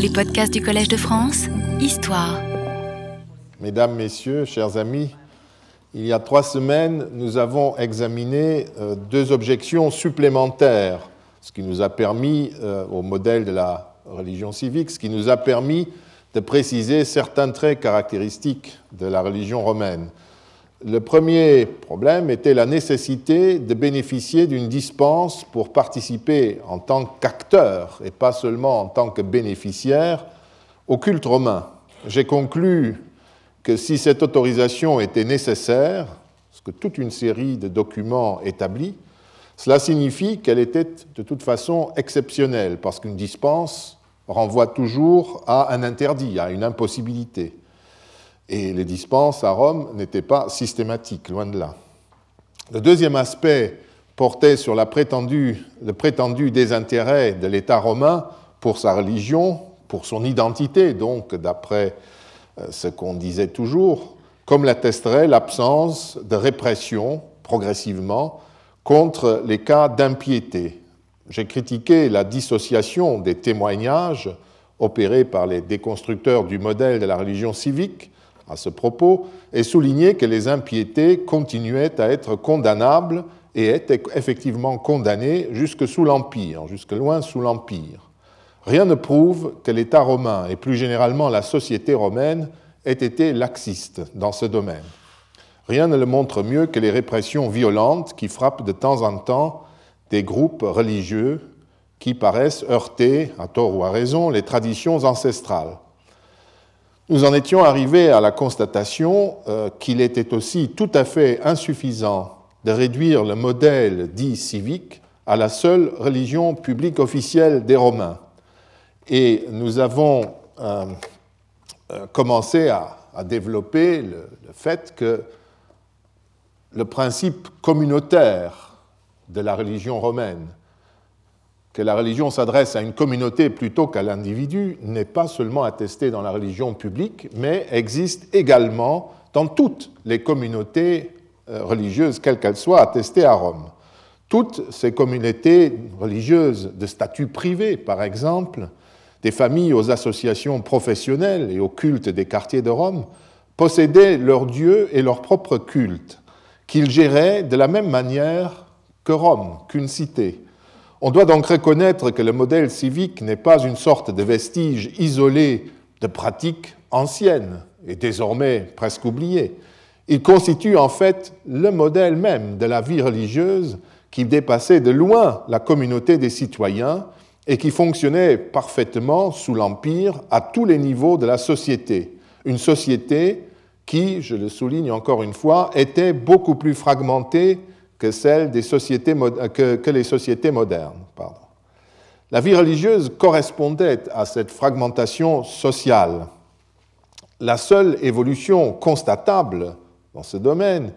Les podcasts du Collège de France, Histoire. Mesdames, Messieurs, chers amis, il y a trois semaines, nous avons examiné euh, deux objections supplémentaires, ce qui nous a permis, euh, au modèle de la religion civique, ce qui nous a permis de préciser certains traits caractéristiques de la religion romaine. Le premier problème était la nécessité de bénéficier d'une dispense pour participer en tant qu'acteur et pas seulement en tant que bénéficiaire au culte romain. J'ai conclu que si cette autorisation était nécessaire, ce que toute une série de documents établit, cela signifie qu'elle était de toute façon exceptionnelle, parce qu'une dispense renvoie toujours à un interdit, à une impossibilité. Et les dispenses à Rome n'étaient pas systématiques, loin de là. Le deuxième aspect portait sur le prétendu désintérêt de l'État romain pour sa religion, pour son identité, donc d'après euh, ce qu'on disait toujours, comme l'attesterait l'absence de répression progressivement contre les cas d'impiété. J'ai critiqué la dissociation des témoignages opérés par les déconstructeurs du modèle de la religion civique à ce propos et souligné que les impiétés continuaient à être condamnables et étaient effectivement condamnées jusque sous l'Empire, jusque loin sous l'Empire. Rien ne prouve que l'État romain et plus généralement la société romaine aient été laxistes dans ce domaine. Rien ne le montre mieux que les répressions violentes qui frappent de temps en temps des groupes religieux qui paraissent heurter, à tort ou à raison, les traditions ancestrales. Nous en étions arrivés à la constatation euh, qu'il était aussi tout à fait insuffisant de réduire le modèle dit civique à la seule religion publique officielle des Romains. Et nous avons euh, euh, commencé à, développer le, fait que le principe communautaire de la religion romaine que la religion s'adresse à une communauté plutôt qu'à l'individu n'est pas seulement attesté dans la religion publique, mais existe également dans toutes les communautés euh, religieuses, quelles qu'elles soient, attestées à Rome. Toutes ces communautés religieuses de statut privé, par exemple, des familles aux associations professionnelles et aux cultes des quartiers de Rome, possédaient leur Dieu et leur propre culte, qu'ils géraient de la même manière que Rome, qu'une cité. On doit donc reconnaître que le modèle civique n'est pas une sorte de vestige isolé de pratiques anciennes et désormais presque oubliées. Il constitue en fait le modèle même de la vie religieuse qui dépassait de loin la communauté des citoyens et qui fonctionnait parfaitement sous l'Empire à tous les niveaux de la société. Une société qui, je le souligne encore une fois, était beaucoup plus fragmentée que, celle des sociétés, que, les sociétés modernes. Pardon. La vie religieuse correspondait à cette fragmentation sociale. La seule évolution constatable dans ce domaine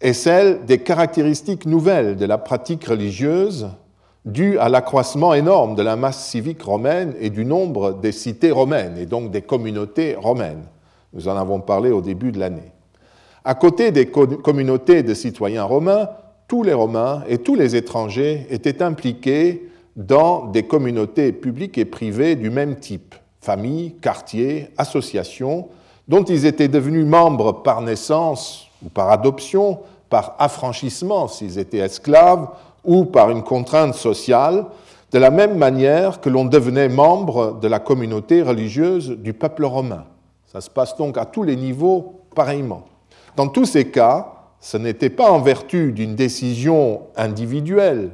est celle des caractéristiques nouvelles de la pratique religieuse due à l'accroissement énorme de la masse civique romaine et du nombre des cités romaines, et donc des communautés romaines. Nous en avons parlé au début de l'année. À côté des communautés de citoyens romains, tous les Romains et tous les étrangers étaient impliqués dans des communautés publiques et privées du même type, familles, quartiers, associations, dont ils étaient devenus membres par naissance ou par adoption, par affranchissement s'ils étaient esclaves, ou par une contrainte sociale, de la même manière que l'on devenait membre de la communauté religieuse du peuple romain. Ça se passe donc à tous les niveaux pareillement. Dans tous ces cas, ce n'était pas en vertu d'une décision individuelle,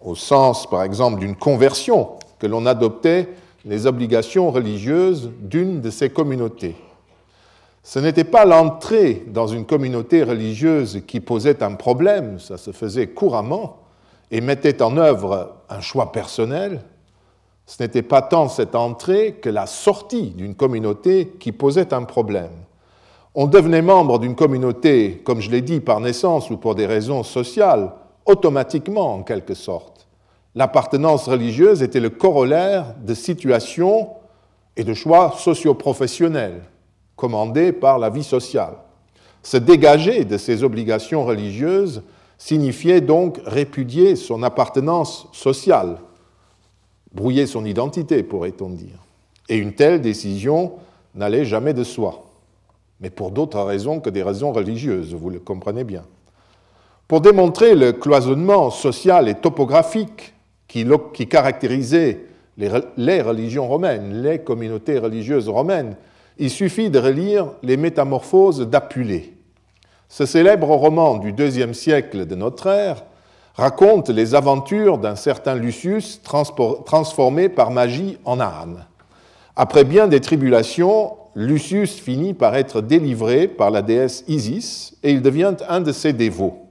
au sens par exemple d'une conversion, que l'on adoptait les obligations religieuses d'une de ces communautés. Ce n'était pas l'entrée dans une communauté religieuse qui posait un problème, ça se faisait couramment, et mettait en œuvre un choix personnel. Ce n'était pas tant cette entrée que la sortie d'une communauté qui posait un problème. On devenait membre d'une communauté, comme je l'ai dit, par naissance ou pour des raisons sociales, automatiquement en quelque sorte. L'appartenance religieuse était le corollaire de situations et de choix socioprofessionnels commandés par la vie sociale. Se dégager de ces obligations religieuses signifiait donc répudier son appartenance sociale, brouiller son identité, pourrait-on dire. Et une telle décision n'allait jamais de soi, mais pour d'autres raisons que des raisons religieuses, vous le comprenez bien. Pour démontrer le cloisonnement social et topographique qui, caractérisait les religions romaines, les communautés religieuses romaines, il suffit de relire les Métamorphoses d'Apulée. Ce célèbre roman du deuxième siècle de notre ère raconte les aventures d'un certain Lucius transformé par magie en âne. Après bien des tribulations, Lucius finit par être délivré par la déesse Isis et il devient un de ses dévots.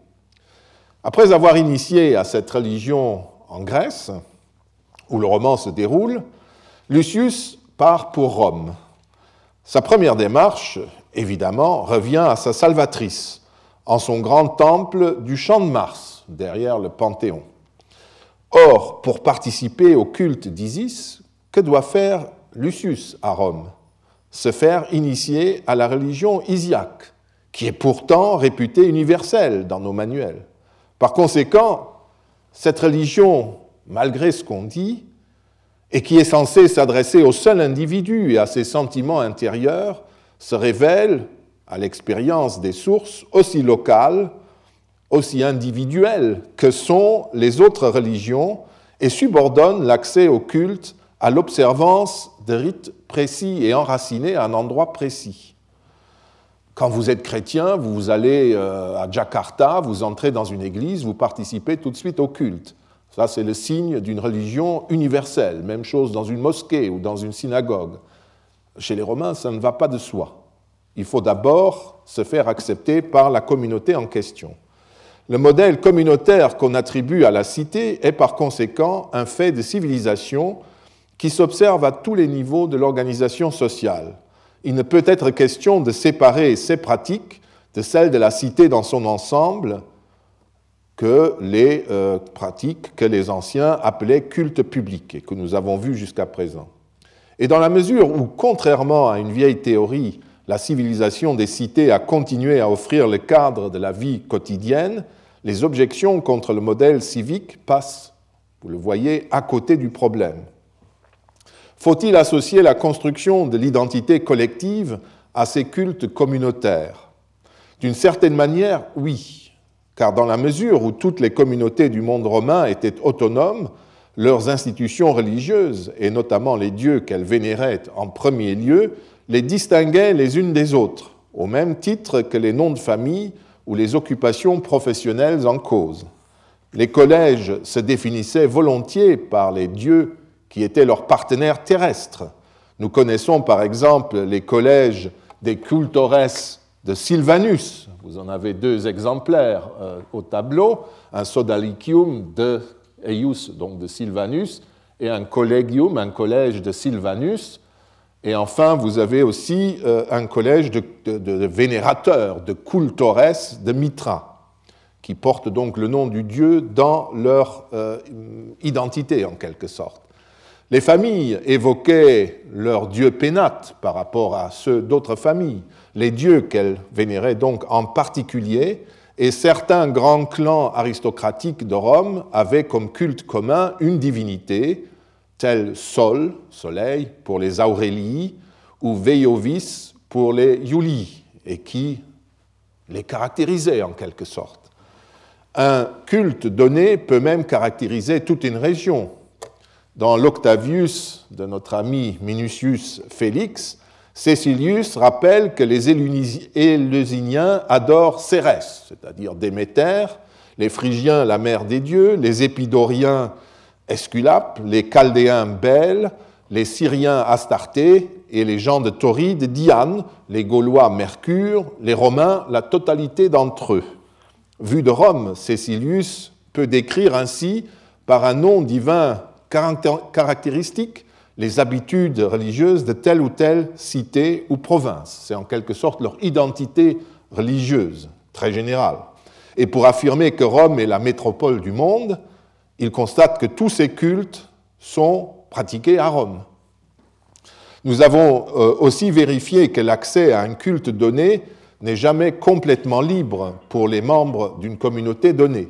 Après avoir initié à cette religion en Grèce, où le roman se déroule, Lucius part pour Rome. Sa première démarche, évidemment, revient à sa salvatrice, en son grand temple du Champ de Mars, derrière le Panthéon. Or, pour participer au culte d'Isis, que doit faire Lucius à Rome? Se faire initier à la religion isiaque, qui est pourtant réputée universelle dans nos manuels. Par conséquent, cette religion, malgré ce qu'on dit, et qui est censée s'adresser au seul individu et à ses sentiments intérieurs, se révèle, à l'expérience des sources, aussi locale, aussi individuelle que sont les autres religions et subordonne l'accès au culte à l'observance de rites précis et enracinés à un endroit précis. Quand vous êtes chrétien, vous allez euh, à Jakarta, vous entrez dans une église, vous participez tout de suite au culte. Ça, c'est le signe d'une religion universelle. Même chose dans une mosquée ou dans une synagogue. Chez les Romains, ça ne va pas de soi. Il faut d'abord se faire accepter par la communauté en question. Le modèle communautaire qu'on attribue à la cité est par conséquent un fait de civilisation qui s'observe à tous les niveaux de l'organisation sociale il ne peut être question de séparer ces pratiques de celles de la cité dans son ensemble que les euh, pratiques que les anciens appelaient culte public et que nous avons vues jusqu'à présent. Et dans la mesure où, contrairement à une vieille théorie, la civilisation des cités a continué à offrir le cadre de la vie quotidienne, les objections contre le modèle civique passent, vous le voyez, à côté du problème. Faut-il associer la construction de l'identité collective à ces cultes communautaires? D'une certaine manière, oui, car dans la mesure où toutes les communautés du monde romain étaient autonomes, leurs institutions religieuses, et notamment les dieux qu'elles vénéraient en premier lieu, les distinguaient les unes des autres, au même titre que les noms de famille ou les occupations professionnelles en cause. Les collèges se définissaient volontiers par les dieux qui étaient leurs partenaires terrestres. Nous connaissons par exemple les collèges des cultores de Sylvanus. Vous en avez deux exemplaires euh, au tableau, un sodalicium de Eius, donc de Sylvanus, et un collegium, un collège de Sylvanus. Et enfin, vous avez aussi euh, un collège de, vénérateurs, de cultores de Mitra, qui portent donc le nom du dieu dans leur euh, identité en quelque sorte. Les familles évoquaient leurs dieux pénates par rapport à ceux d'autres familles, les dieux qu'elles vénéraient donc en particulier, et certains grands clans aristocratiques de Rome avaient comme culte commun une divinité, telle Sol, soleil, pour les Aurélii, ou Veiovis pour les Iulii, et qui les caractérisait en quelque sorte. Un culte donné peut même caractériser toute une région, dans l'Octavius de notre ami Minucius Félix, Cécilius rappelle que les Élusiniens adorent Cérès, c'est-à-dire Déméter, les Phrygiens la mère des dieux, les Épidoriens Esculape, les Chaldéens Bel, les Syriens Astarté et les gens de Tauride Diane, les Gaulois Mercure, les Romains la totalité d'entre eux. Vu de Rome, Cécilius peut décrire ainsi par un nom divin caractéristiques les habitudes religieuses de telle ou telle cité ou province. C'est en quelque sorte leur identité religieuse, très générale. Et pour affirmer que Rome est la métropole du monde, il constate que tous ces cultes sont pratiqués à Rome. Nous avons euh, aussi vérifié que l'accès à un culte donné n'est jamais complètement libre pour les membres d'une communauté donnée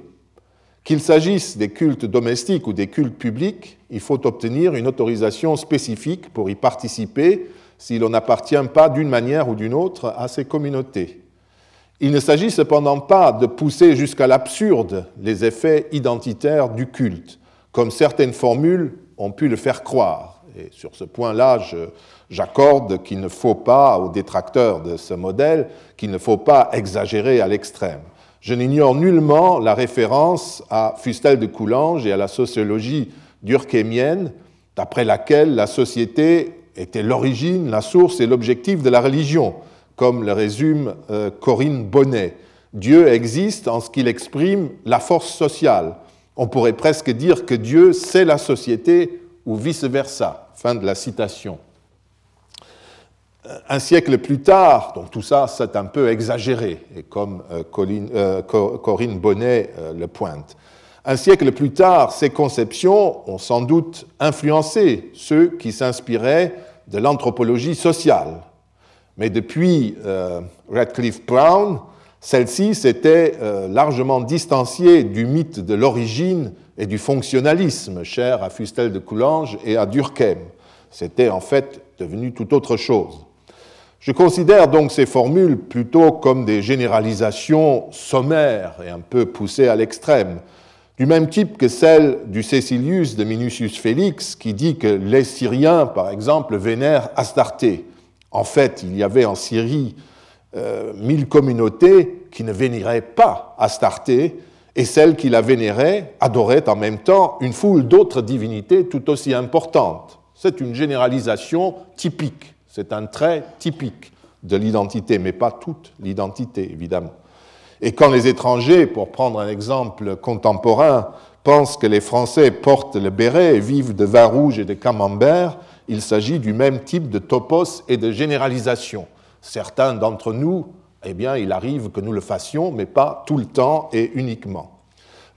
Qu'il s'agisse des cultes domestiques ou des cultes publics, il faut obtenir une autorisation spécifique pour y participer si l'on n'appartient pas d'une manière ou d'une autre à ces communautés. Il ne s'agit cependant pas de pousser jusqu'à l'absurde les effets identitaires du culte, comme certaines formules ont pu le faire croire. Et sur ce point-là, j'accorde qu'il ne faut pas, aux détracteurs de ce modèle, qu'il ne faut pas exagérer à l'extrême. Je n'ignore nullement la référence à Fustel de Coulanges et à la sociologie durkheimienne, d'après laquelle la société était l'origine, la source et l'objectif de la religion, comme le résume euh, Corinne Bonnet. Dieu existe en ce qu'il exprime la force sociale. On pourrait presque dire que Dieu, c'est la société ou vice-versa. Fin de la citation un siècle plus tard, donc tout ça c'est un peu exagéré, et comme euh, euh, Corinne Bonnet euh, le pointe, un siècle plus tard, ces conceptions ont sans doute influencé ceux qui s'inspiraient de l'anthropologie sociale. Mais depuis Radcliffe Brown, celle-ci s'était largement distanciée du mythe de l'origine et du fonctionnalisme cher à Fustel de Coulanges et à Durkheim. C'était en fait devenu tout autre chose. Je considère donc ces formules plutôt comme des généralisations sommaires et un peu poussées à l'extrême, du même type que celle du Cécilius de Minucius Félix qui dit que les Syriens, par exemple, vénèrent Astarté. En fait, il y avait en Syrie euh, mille communautés qui ne vénéraient pas Astarté, et celles qui la vénéraient adoraient en même temps une foule d'autres divinités tout aussi importantes. C'est une généralisation typique c'est un trait typique de l'identité, mais pas toute l'identité, évidemment. Et quand les étrangers, pour prendre un exemple contemporain, pensent que les Français portent le béret et vivent de vin rouge et de camembert, il s'agit du même type de topos et de généralisation. Certains d'entre nous, eh bien, il arrive que nous le fassions, mais pas tout le temps et uniquement.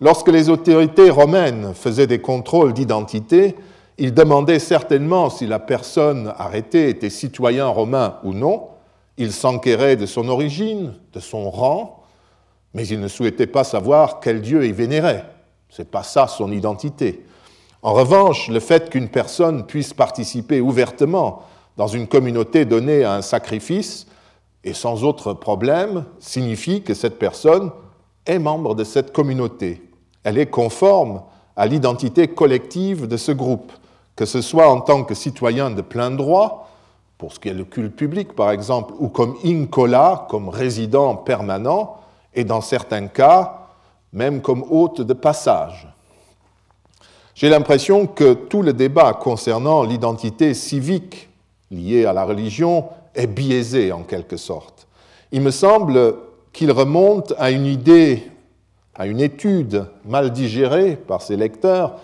Lorsque les autorités romaines faisaient des contrôles d'identité, il demandait certainement si la personne arrêtée était citoyen romain ou non. Il s'enquérait de son origine, de son rang, mais il ne souhaitait pas savoir quel dieu il vénérait. Ce n'est pas ça son identité. En revanche, le fait qu'une personne puisse participer ouvertement dans une communauté donnée à un sacrifice et sans autre problème signifie que cette personne est membre de cette communauté. Elle est conforme à l'identité collective de ce groupe que ce soit en tant que citoyen de plein droit, pour ce qui est le culte public par exemple, ou comme incola, comme résident permanent, et dans certains cas, même comme hôte de passage. J'ai l'impression que tout le débat concernant l'identité civique liée à la religion est biaisé en quelque sorte. Il me semble qu'il remonte à une idée, à une étude mal digérée par ses lecteurs,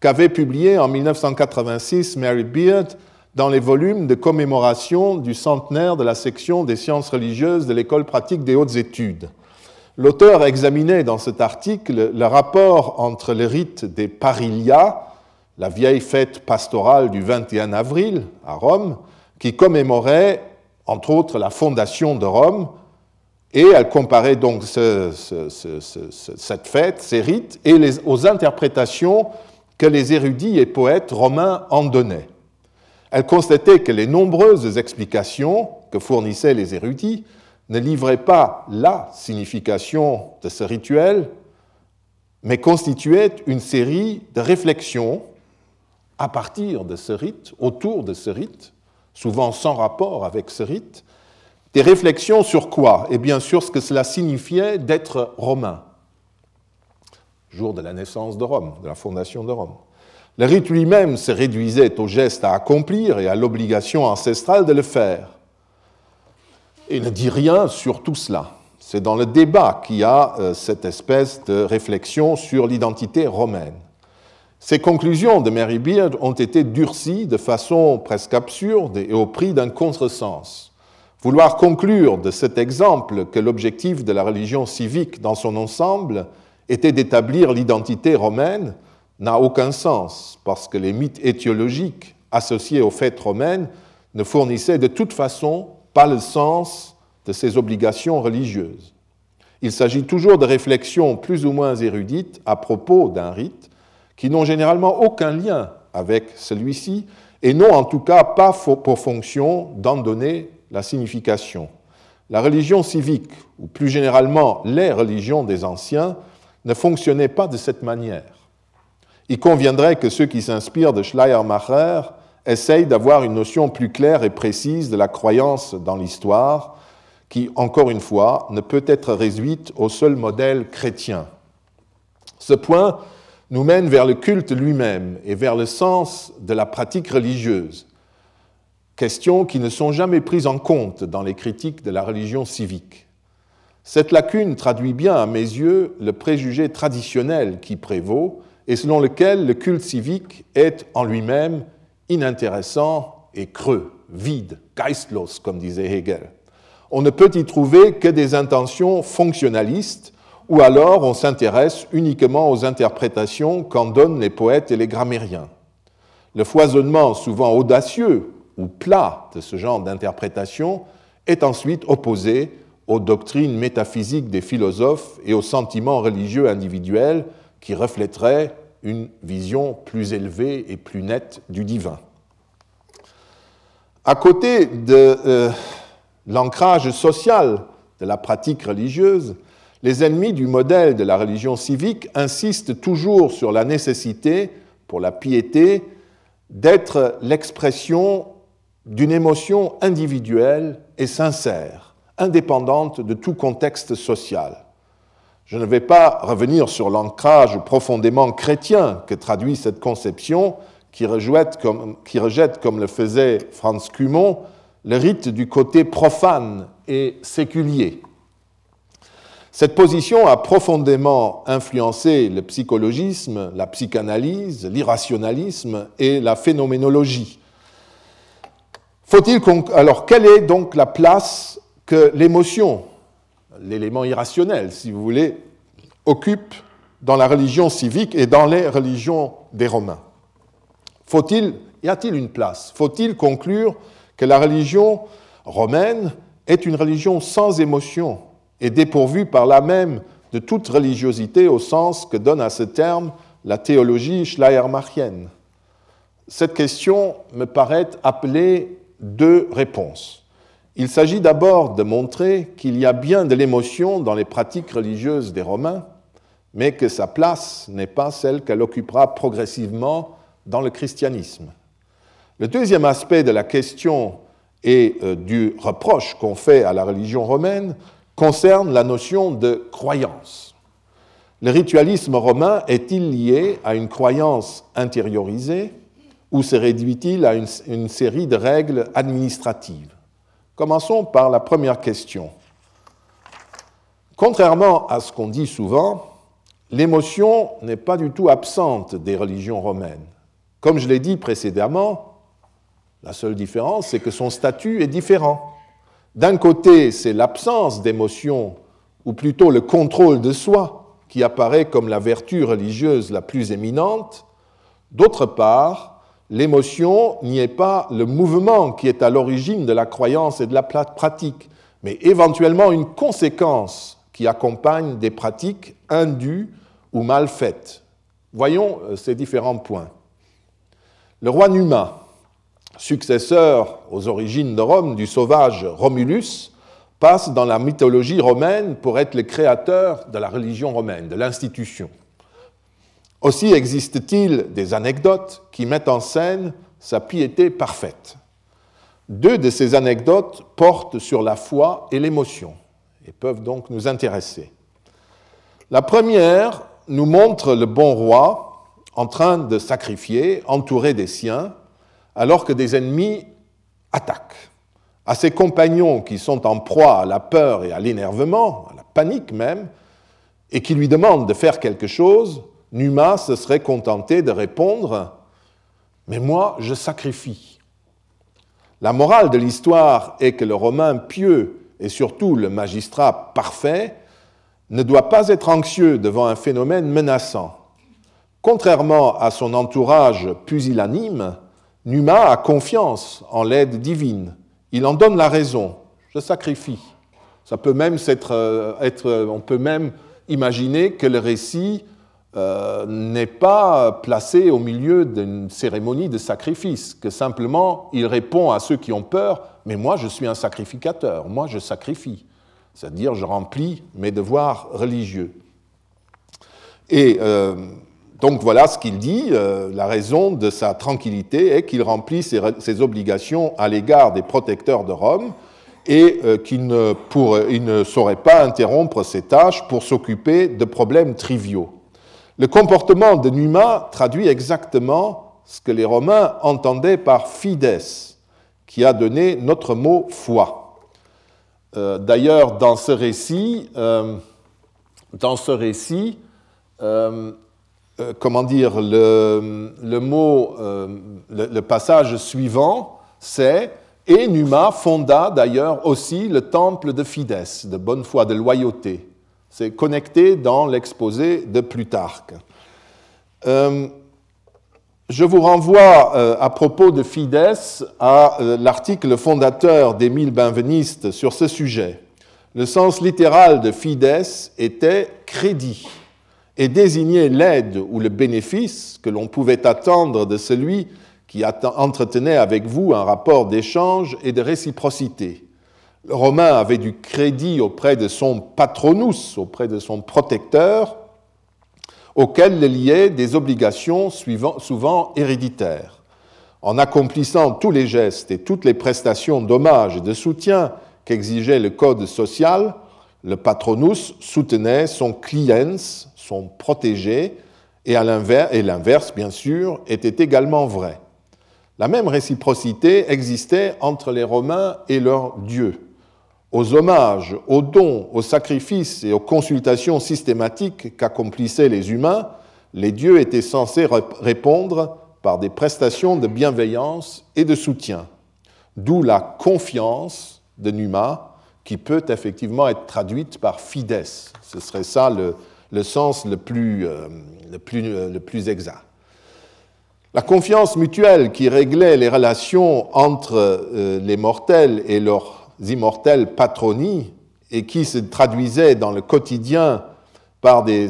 qu'avait publié en 1986 Mary Beard dans les volumes de commémoration du centenaire de la section des sciences religieuses de l'École pratique des hautes études. L'auteur examinait dans cet article le rapport entre le rite des Parilia, la vieille fête pastorale du 21 avril à Rome, qui commémorait entre autres la fondation de Rome, et elle comparait donc cette fête, ces rites, et les, aux interprétations que les érudits et poètes romains en donnaient. Elle constatait que les nombreuses explications que fournissaient les érudits ne livraient pas la signification de ce rituel, mais constituaient une série de réflexions à partir de ce rite, autour de ce rite, souvent sans rapport avec ce rite, des réflexions sur quoi? Et bien sûr ce que cela signifiait d'être romain jour de la naissance de Rome, de la fondation de Rome. Le rite lui-même se réduisait au geste à accomplir et à l'obligation ancestrale de le faire. Il ne dit rien sur tout cela. C'est dans le débat qu'il y a euh, cette espèce de réflexion sur l'identité romaine. Ces conclusions de Mary Beard ont été durcies de façon presque absurde et au prix d'un contresens. Vouloir conclure de cet exemple que l'objectif de la religion civique dans son ensemble était d'établir l'identité romaine n'a aucun sens, parce que les mythes étiologiques associés aux fêtes romaines ne fournissaient de toute façon pas le sens de ces obligations religieuses. Il s'agit toujours de réflexions plus ou moins érudites à propos d'un rite qui n'ont généralement aucun lien avec celui-ci et n'ont en tout cas pas pour fonction d'en donner la signification. La religion civique, ou plus généralement les religions des anciens, ne fonctionnaient pas de cette manière. Il conviendrait que ceux qui s'inspirent de Schleiermacher essayent d'avoir une notion plus claire et précise de la croyance dans l'histoire, qui, encore une fois, ne peut être réduite au seul modèle chrétien. Ce point nous mène vers le culte lui-même et vers le sens de la pratique religieuse, questions qui ne sont jamais prises en compte dans les critiques de la religion civique. Cette lacune traduit bien, à mes yeux, le préjugé traditionnel qui prévaut et selon lequel le culte civique est en lui-même inintéressant et creux, vide, geistlos, comme disait Hegel on ne peut y trouver que des intentions fonctionnalistes, ou alors on s'intéresse uniquement aux interprétations qu'en donnent les poètes et les grammairiens. Le foisonnement souvent audacieux ou plat de ce genre d'interprétation est ensuite opposé aux doctrines métaphysiques des philosophes et aux sentiments religieux individuels qui reflèteraient une vision plus élevée et plus nette du divin. À côté de euh, l'ancrage social de la pratique religieuse, les ennemis du modèle de la religion civique insistent toujours sur la nécessité, pour la piété, d'être l'expression d'une émotion individuelle et sincère, indépendante de tout contexte social. Je ne vais pas revenir sur l'ancrage profondément chrétien que traduit cette conception, qui rejette, comme, le faisait Franz Cumont, le rite du côté profane et séculier. Cette position a profondément influencé le psychologisme, la psychanalyse, l'irrationalisme et la phénoménologie. Faut-il alors quelle est donc la place que l'émotion, l'élément irrationnel si vous voulez, occupe dans la religion civique et dans les religions des Romains Faut-il y a-t-il une place? Faut-il conclure que la religion romaine est une religion sans émotion et dépourvue par là même de toute religiosité au sens que donne à ce terme la théologie schleiermachienne? Cette question me paraît appeler deux réponses. Il s'agit d'abord de montrer qu'il y a bien de l'émotion dans les pratiques religieuses des Romains, mais que sa place n'est pas celle qu'elle occupera progressivement dans le christianisme. Le deuxième aspect de la question et euh, du reproche qu'on fait à la religion romaine concerne la notion de croyance. Le ritualisme romain est-il lié à une croyance intériorisée ou se réduit-il à une, une série de règles administratives? Commençons par la première question. Contrairement à ce qu'on dit souvent, l'émotion n'est pas du tout absente des religions romaines. Comme je l'ai dit précédemment, la seule différence, c'est que son statut est différent. D'un côté, c'est l'absence d'émotion, ou plutôt le contrôle de soi, qui apparaît comme la vertu religieuse la plus éminente. D'autre part, l'émotion n'y est pas le mouvement qui est à l'origine de la croyance et de la pratique, mais éventuellement une conséquence qui accompagne des pratiques indues ou mal faites. Voyons euh, ces différents points. Le roi Numa, successeur aux origines de Rome du sauvage Romulus, passe dans la mythologie romaine pour être le créateur de la religion romaine, de l'institution. Aussi existe-t-il des anecdotes qui mettent en scène sa piété parfaite. Deux de ces anecdotes portent sur la foi et l'émotion et peuvent donc nous intéresser. La première nous montre le bon roi en train de sacrifier, entouré des siens, alors que des ennemis attaquent. À ses compagnons qui sont en proie à la peur et à l'énervement, à la panique même, et qui lui demandent de faire quelque chose, Numa se serait contenté de répondre Mais moi, je sacrifie. La morale de l'histoire est que le Romain pieux et surtout le magistrat parfait ne doit pas être anxieux devant un phénomène menaçant. Contrairement à son entourage pusillanime, Numa a confiance en l'aide divine. Il en donne la raison. Je sacrifie. Ça peut même être, être, on peut même imaginer que le récit euh, n'est pas placé au milieu d'une cérémonie de sacrifice, que simplement il répond à ceux qui ont peur, mais moi je suis un sacrificateur, moi je sacrifie, c'est-à-dire je remplis mes devoirs religieux. Et euh, donc voilà ce qu'il dit, euh, la raison de sa tranquillité est qu'il remplit ses, obligations à l'égard des protecteurs de Rome et qu'il ne, ne saurait pas interrompre ses tâches pour s'occuper de problèmes triviaux. Le comportement de Numa traduit exactement ce que les Romains entendaient par fides, qui a donné notre mot foi. Euh, d'ailleurs, dans ce récit, euh, dans ce récit, euh, comment dire, le, passage suivant, c'est et Numa fonda d'ailleurs aussi le temple de Fides, de bonne foi, de loyauté. C'est connecté dans l'exposé de Plutarque. Euh, je vous renvoie euh, à propos de Fides à euh, l'article fondateur d'Émile Benveniste sur ce sujet. Le sens littéral de Fides était crédit et désignait l'aide ou le bénéfice que l'on pouvait attendre de celui qui entretenait avec vous un rapport d'échange et de réciprocité. Le Romain avait du crédit auprès de son patronus, auprès de son protecteur, auquel le liaient des obligations souvent héréditaires. En accomplissant tous les gestes et toutes les prestations d'hommage et de soutien qu'exigeait le code social, le patronus soutenait son cliens, son protégé, et l'inverse, bien sûr, était également vrai. La même réciprocité existait entre les Romains et leurs dieux aux hommages, aux dons, aux sacrifices et aux consultations systématiques qu'accomplissaient les humains, les dieux étaient censés répondre par des prestations de bienveillance et de soutien. D'où la confiance de Numa, qui peut effectivement être traduite par fides. Ce serait ça le, sens le plus, euh, plus, le plus exact. La confiance mutuelle qui réglait les relations entre euh, les mortels et leurs immortels patroni et qui se traduisait dans le quotidien par des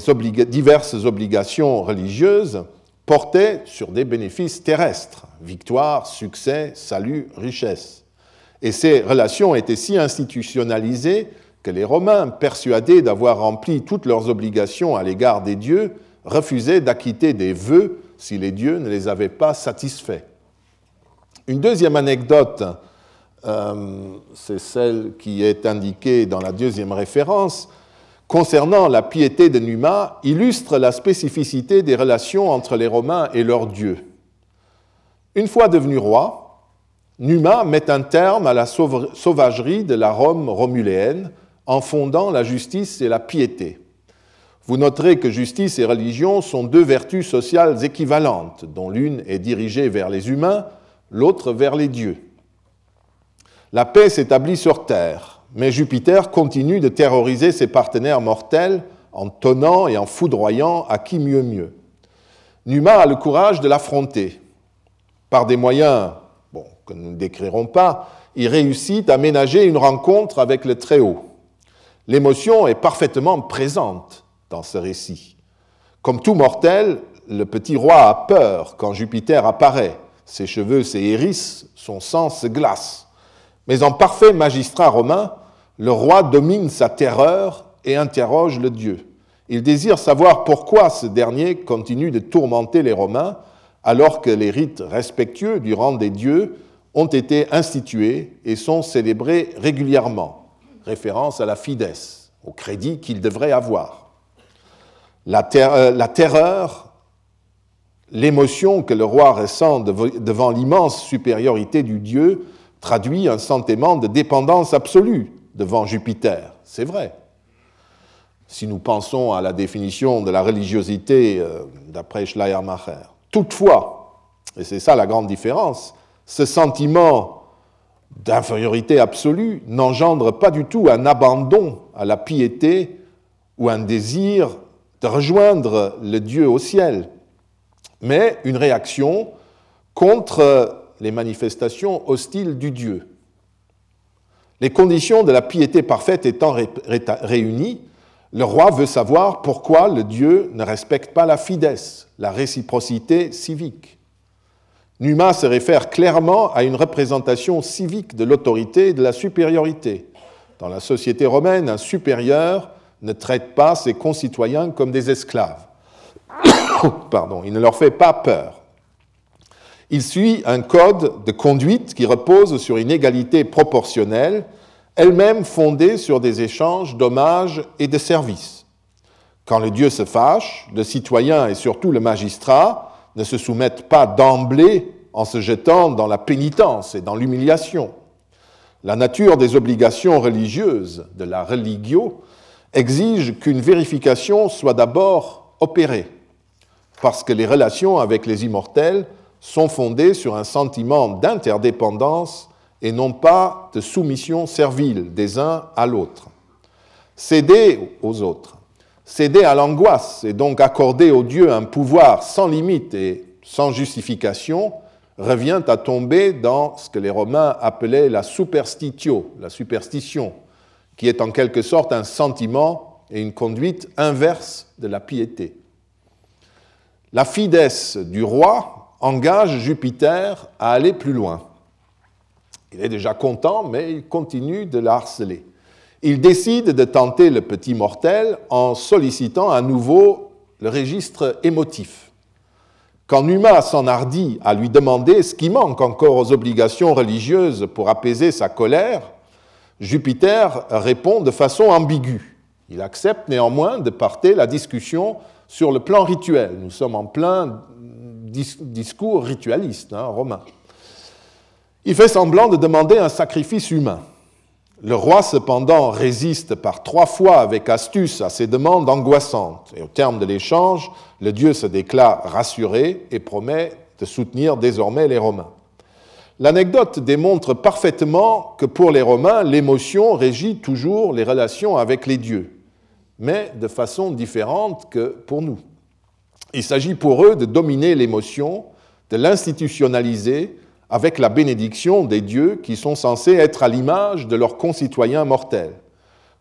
diverses obligations religieuses, portait sur des bénéfices terrestres, victoire, succès, salut, richesse. Et ces relations étaient si institutionnalisées que les Romains, persuadés d'avoir rempli toutes leurs obligations à l'égard des dieux, refusaient d'acquitter des vœux si les dieux ne les avaient pas satisfaits. Une deuxième anecdote c'est celle qui est indiquée dans la deuxième référence, concernant la piété de Numa, illustre la spécificité des relations entre les Romains et leurs dieux. Une fois devenu roi, Numa met un terme à la sauvagerie de la Rome romuléenne en fondant la justice et la piété. Vous noterez que justice et religion sont deux vertus sociales équivalentes, dont l'une est dirigée vers les humains, l'autre vers les dieux. La paix s'établit sur Terre, mais Jupiter continue de terroriser ses partenaires mortels en tonnant et en foudroyant à qui mieux mieux. Numa a le courage de l'affronter. Par des moyens que nous ne décrirons pas, il réussit à ménager une rencontre avec le Très-Haut. L'émotion est parfaitement présente dans ce récit. Comme tout mortel, le petit roi a peur quand Jupiter apparaît. Ses cheveux se hérissent, son sang se glace. Mais en parfait magistrat romain, le roi domine sa terreur et interroge le Dieu. Il désire savoir pourquoi ce dernier continue de tourmenter les Romains alors que les rites respectueux du rang des dieux ont été institués et sont célébrés régulièrement. Référence à la fides, au crédit qu'il devrait avoir. Euh, la terreur, l'émotion que le roi ressent devant l'immense supériorité du Dieu traduit un sentiment de dépendance absolue devant Jupiter. C'est vrai. Si nous pensons à la définition de la religiosité euh, d'après Schleiermacher. Toutefois, et c'est ça la grande différence, ce sentiment d'infériorité absolue n'engendre pas du tout un abandon à la piété ou un désir de rejoindre le Dieu au ciel, mais une réaction contre les manifestations hostiles du Dieu. Les conditions de la piété parfaite étant réunies, le roi veut savoir pourquoi le Dieu ne respecte pas la fidesse, la réciprocité civique. Numa se réfère clairement à une représentation civique de l'autorité et de la supériorité. Dans la société romaine, un supérieur ne traite pas ses concitoyens comme des esclaves. Pardon, il ne leur fait pas peur. Il suit un code de conduite qui repose sur une égalité proportionnelle, elle-même fondée sur des échanges d'hommages et de services. Quand le Dieu se fâche, le citoyen et surtout le magistrat ne se soumettent pas d'emblée en se jetant dans la pénitence et dans l'humiliation. La nature des obligations religieuses de la religio exige qu'une vérification soit d'abord opérée, parce que les relations avec les immortels sont fondées sur un sentiment d'interdépendance et non pas de soumission servile des uns à l'autre. Céder aux autres, céder à l'angoisse et donc accorder au Dieu un pouvoir sans limite et sans justification revient à tomber dans ce que les Romains appelaient la superstitio, la superstition, qui est en quelque sorte un sentiment et une conduite inverse de la piété. La fidesse du roi engage Jupiter à aller plus loin. Il est déjà content, mais il continue de la harceler. Il décide de tenter le petit mortel en sollicitant à nouveau le registre émotif. Quand Numa s'enhardit à lui demander ce qui manque encore aux obligations religieuses pour apaiser sa colère, Jupiter répond de façon ambiguë. Il accepte néanmoins de porter la discussion sur le plan rituel. Nous sommes en plein discours ritualiste hein, romain. Il fait semblant de demander un sacrifice humain. Le roi, cependant, résiste par trois fois avec astuce à ces demandes angoissantes. Et au terme de l'échange, le dieu se déclare rassuré et promet de soutenir désormais les Romains. L'anecdote démontre parfaitement que pour les Romains, l'émotion régit toujours les relations avec les dieux, mais de façon différente que pour nous. Il s'agit pour eux de dominer l'émotion, de l'institutionnaliser avec la bénédiction des dieux qui sont censés être à l'image de leurs concitoyens mortels.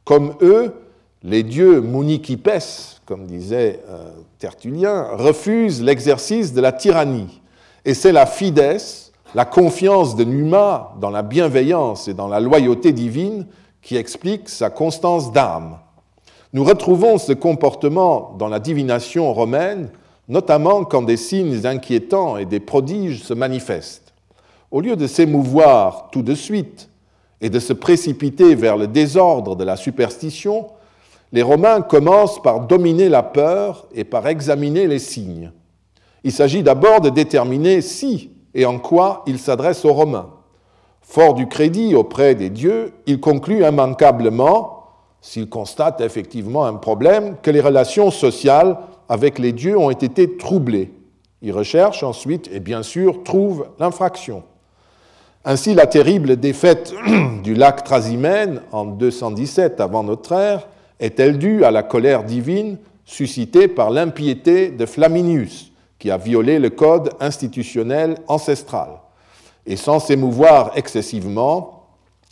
Comme eux, les dieux munikipes, comme disait euh, Tertullien, refusent l'exercice de la tyrannie. Et c'est la fidesse, la confiance de Numa dans la bienveillance et dans la loyauté divine qui explique sa constance d'âme. Nous retrouvons ce comportement dans la divination romaine, notamment quand des signes inquiétants et des prodiges se manifestent. Au lieu de s'émouvoir tout de suite et de se précipiter vers le désordre de la superstition, les Romains commencent par dominer la peur et par examiner les signes. Il s'agit d'abord de déterminer si et en quoi il s'adresse aux Romains. Fort du crédit auprès des dieux, il conclut immanquablement, s'il constate effectivement un problème, que les relations sociales avec les dieux ont été troublées. Il recherche ensuite et bien sûr trouve l'infraction. Ainsi, la terrible défaite du lac Trasimène en 217 avant notre ère est-elle due à la colère divine suscitée par l'impiété de Flaminius, qui a violé le code institutionnel ancestral. Et sans s'émouvoir excessivement,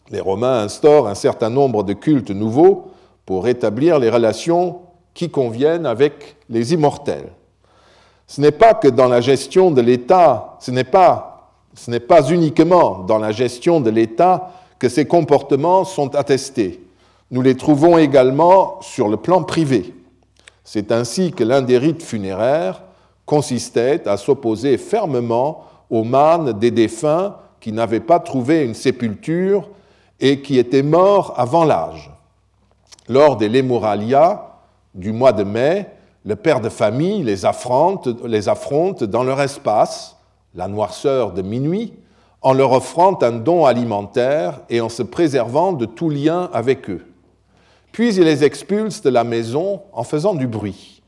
les Romains instaurent un certain nombre de cultes nouveaux pour rétablir les relations qui conviennent avec les immortels. Ce n'est pas que dans la gestion de l'État, ce n'est pas, ce n'est pas uniquement dans la gestion de l'État que ces comportements sont attestés. Nous les trouvons également sur le plan privé. C'est ainsi que l'un des rites funéraires consistait à s'opposer fermement aux mânes des défunts qui n'avaient pas trouvé une sépulture et qui étaient morts avant l'âge. Lors des Lemuralia du mois de mai, le père de famille les affronte, les affronte dans leur espace, la noirceur de minuit, en leur offrant un don alimentaire et en se préservant de tout lien avec eux. Puis il les expulse de la maison en faisant du bruit.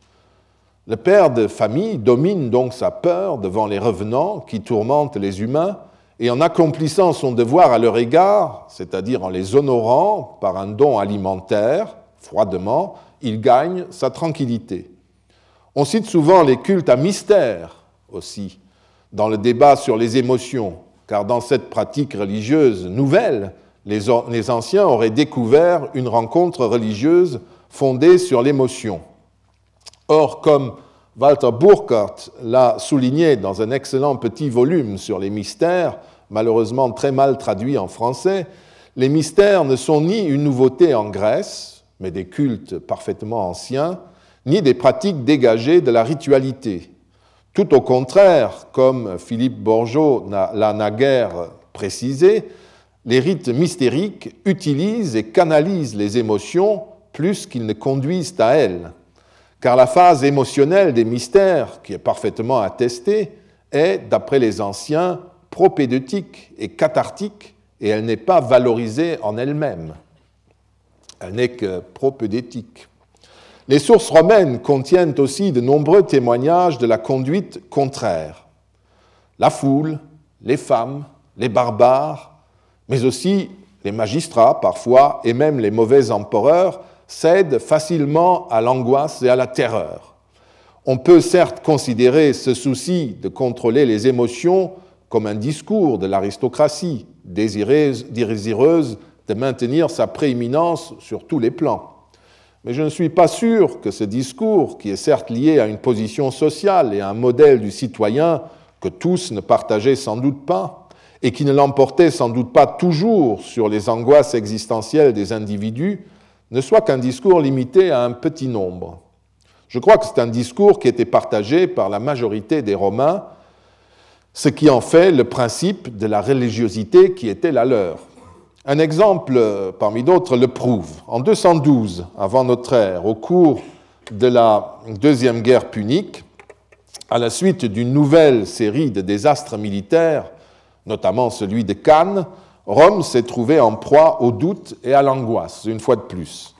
Le père de famille domine donc sa peur devant les revenants qui tourmentent les humains, et en accomplissant son devoir à leur égard, c'est-à-dire en les honorant par un don alimentaire, froidement, il gagne sa tranquillité. On cite souvent les cultes à mystère aussi dans le débat sur les émotions, car dans cette pratique religieuse nouvelle, les, anciens auraient découvert une rencontre religieuse fondée sur l'émotion. Or, comme Walter Burkhardt l'a souligné dans un excellent petit volume sur les mystères, malheureusement très mal traduit en français, les mystères ne sont ni une nouveauté en Grèce, mais des cultes parfaitement anciens, ni des pratiques dégagées de la ritualité. Tout au contraire, comme Philippe Borgeot l'a naguère précisé, les rites mystériques utilisent et canalisent les émotions plus qu'ils ne conduisent à elles. Car la phase émotionnelle des mystères, qui est parfaitement attestée, est, d'après les anciens, propédeutique et cathartique, et elle n'est pas valorisée en elle-même. Que propédétique. Les sources romaines contiennent aussi de nombreux témoignages de la conduite contraire. La foule, les femmes, les barbares, mais aussi les magistrats parfois, et même les mauvais empereurs, cèdent facilement à l'angoisse et à la terreur. On peut certes considérer ce souci de contrôler les émotions comme un discours de l'aristocratie, désireuse de maintenir sa prééminence sur tous les plans. Mais je ne suis pas sûr que ce discours, qui est certes lié à une position sociale et à un modèle du citoyen que tous ne partageaient sans doute pas, et qui ne l'emportait sans doute pas toujours sur les angoisses existentielles des individus, ne soit qu'un discours limité à un petit nombre. Je crois que c'est un discours qui était partagé par la majorité des Romains, ce qui en fait le principe de la religiosité qui était la leur. Un exemple parmi d'autres le prouve. En 212 avant notre ère, au cours de la deuxième guerre punique, à la suite d'une nouvelle série de désastres militaires notamment celui de Cannes, Rome s'est trouvée en proie au doute et à l'angoisse, une fois de plus.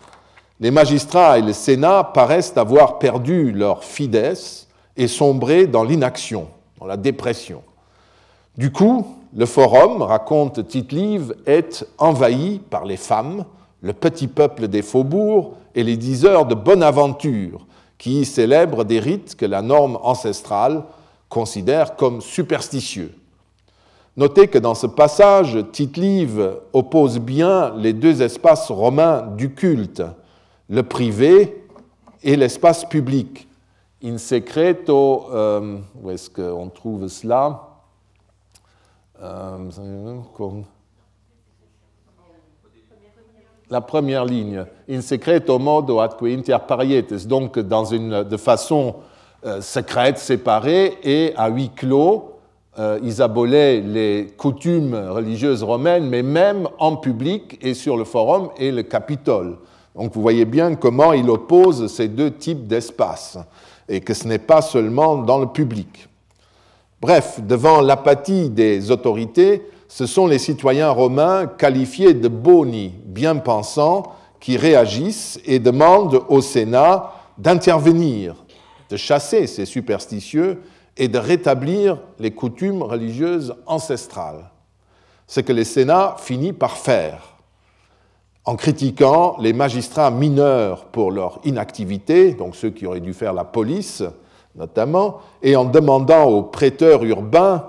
Les magistrats et le Sénat paraissent avoir perdu leur fides et sombré dans l'inaction, dans la dépression. Du coup, le forum, raconte Tite-Live, est envahi par les femmes, le petit peuple des faubourgs et les diseurs de bonne aventure qui célèbrent des rites que la norme ancestrale considère comme superstitieux. Notez que dans ce passage, Tite-Live oppose bien les deux espaces romains du culte, le privé et l'espace public. In secreto, euh, où est-ce qu'on trouve cela? La première ligne. In secreto modo atque inter parietes, donc dans une, de façon euh, secrète, séparée et à huis clos, euh, ils abolaient les coutumes religieuses romaines, mais même en public et sur le forum et le Capitole. Donc vous voyez bien comment il oppose ces deux types d'espaces, et que ce n'est pas seulement dans le public. Bref, devant l'apathie des autorités, ce sont les citoyens romains qualifiés de boni, bien pensants, qui réagissent et demandent au Sénat d'intervenir, de chasser ces superstitieux et de rétablir les coutumes religieuses ancestrales. Ce que le Sénat finit par faire, en critiquant les magistrats mineurs pour leur inactivité, donc ceux qui auraient dû faire la police notamment, et en demandant aux prêteurs urbains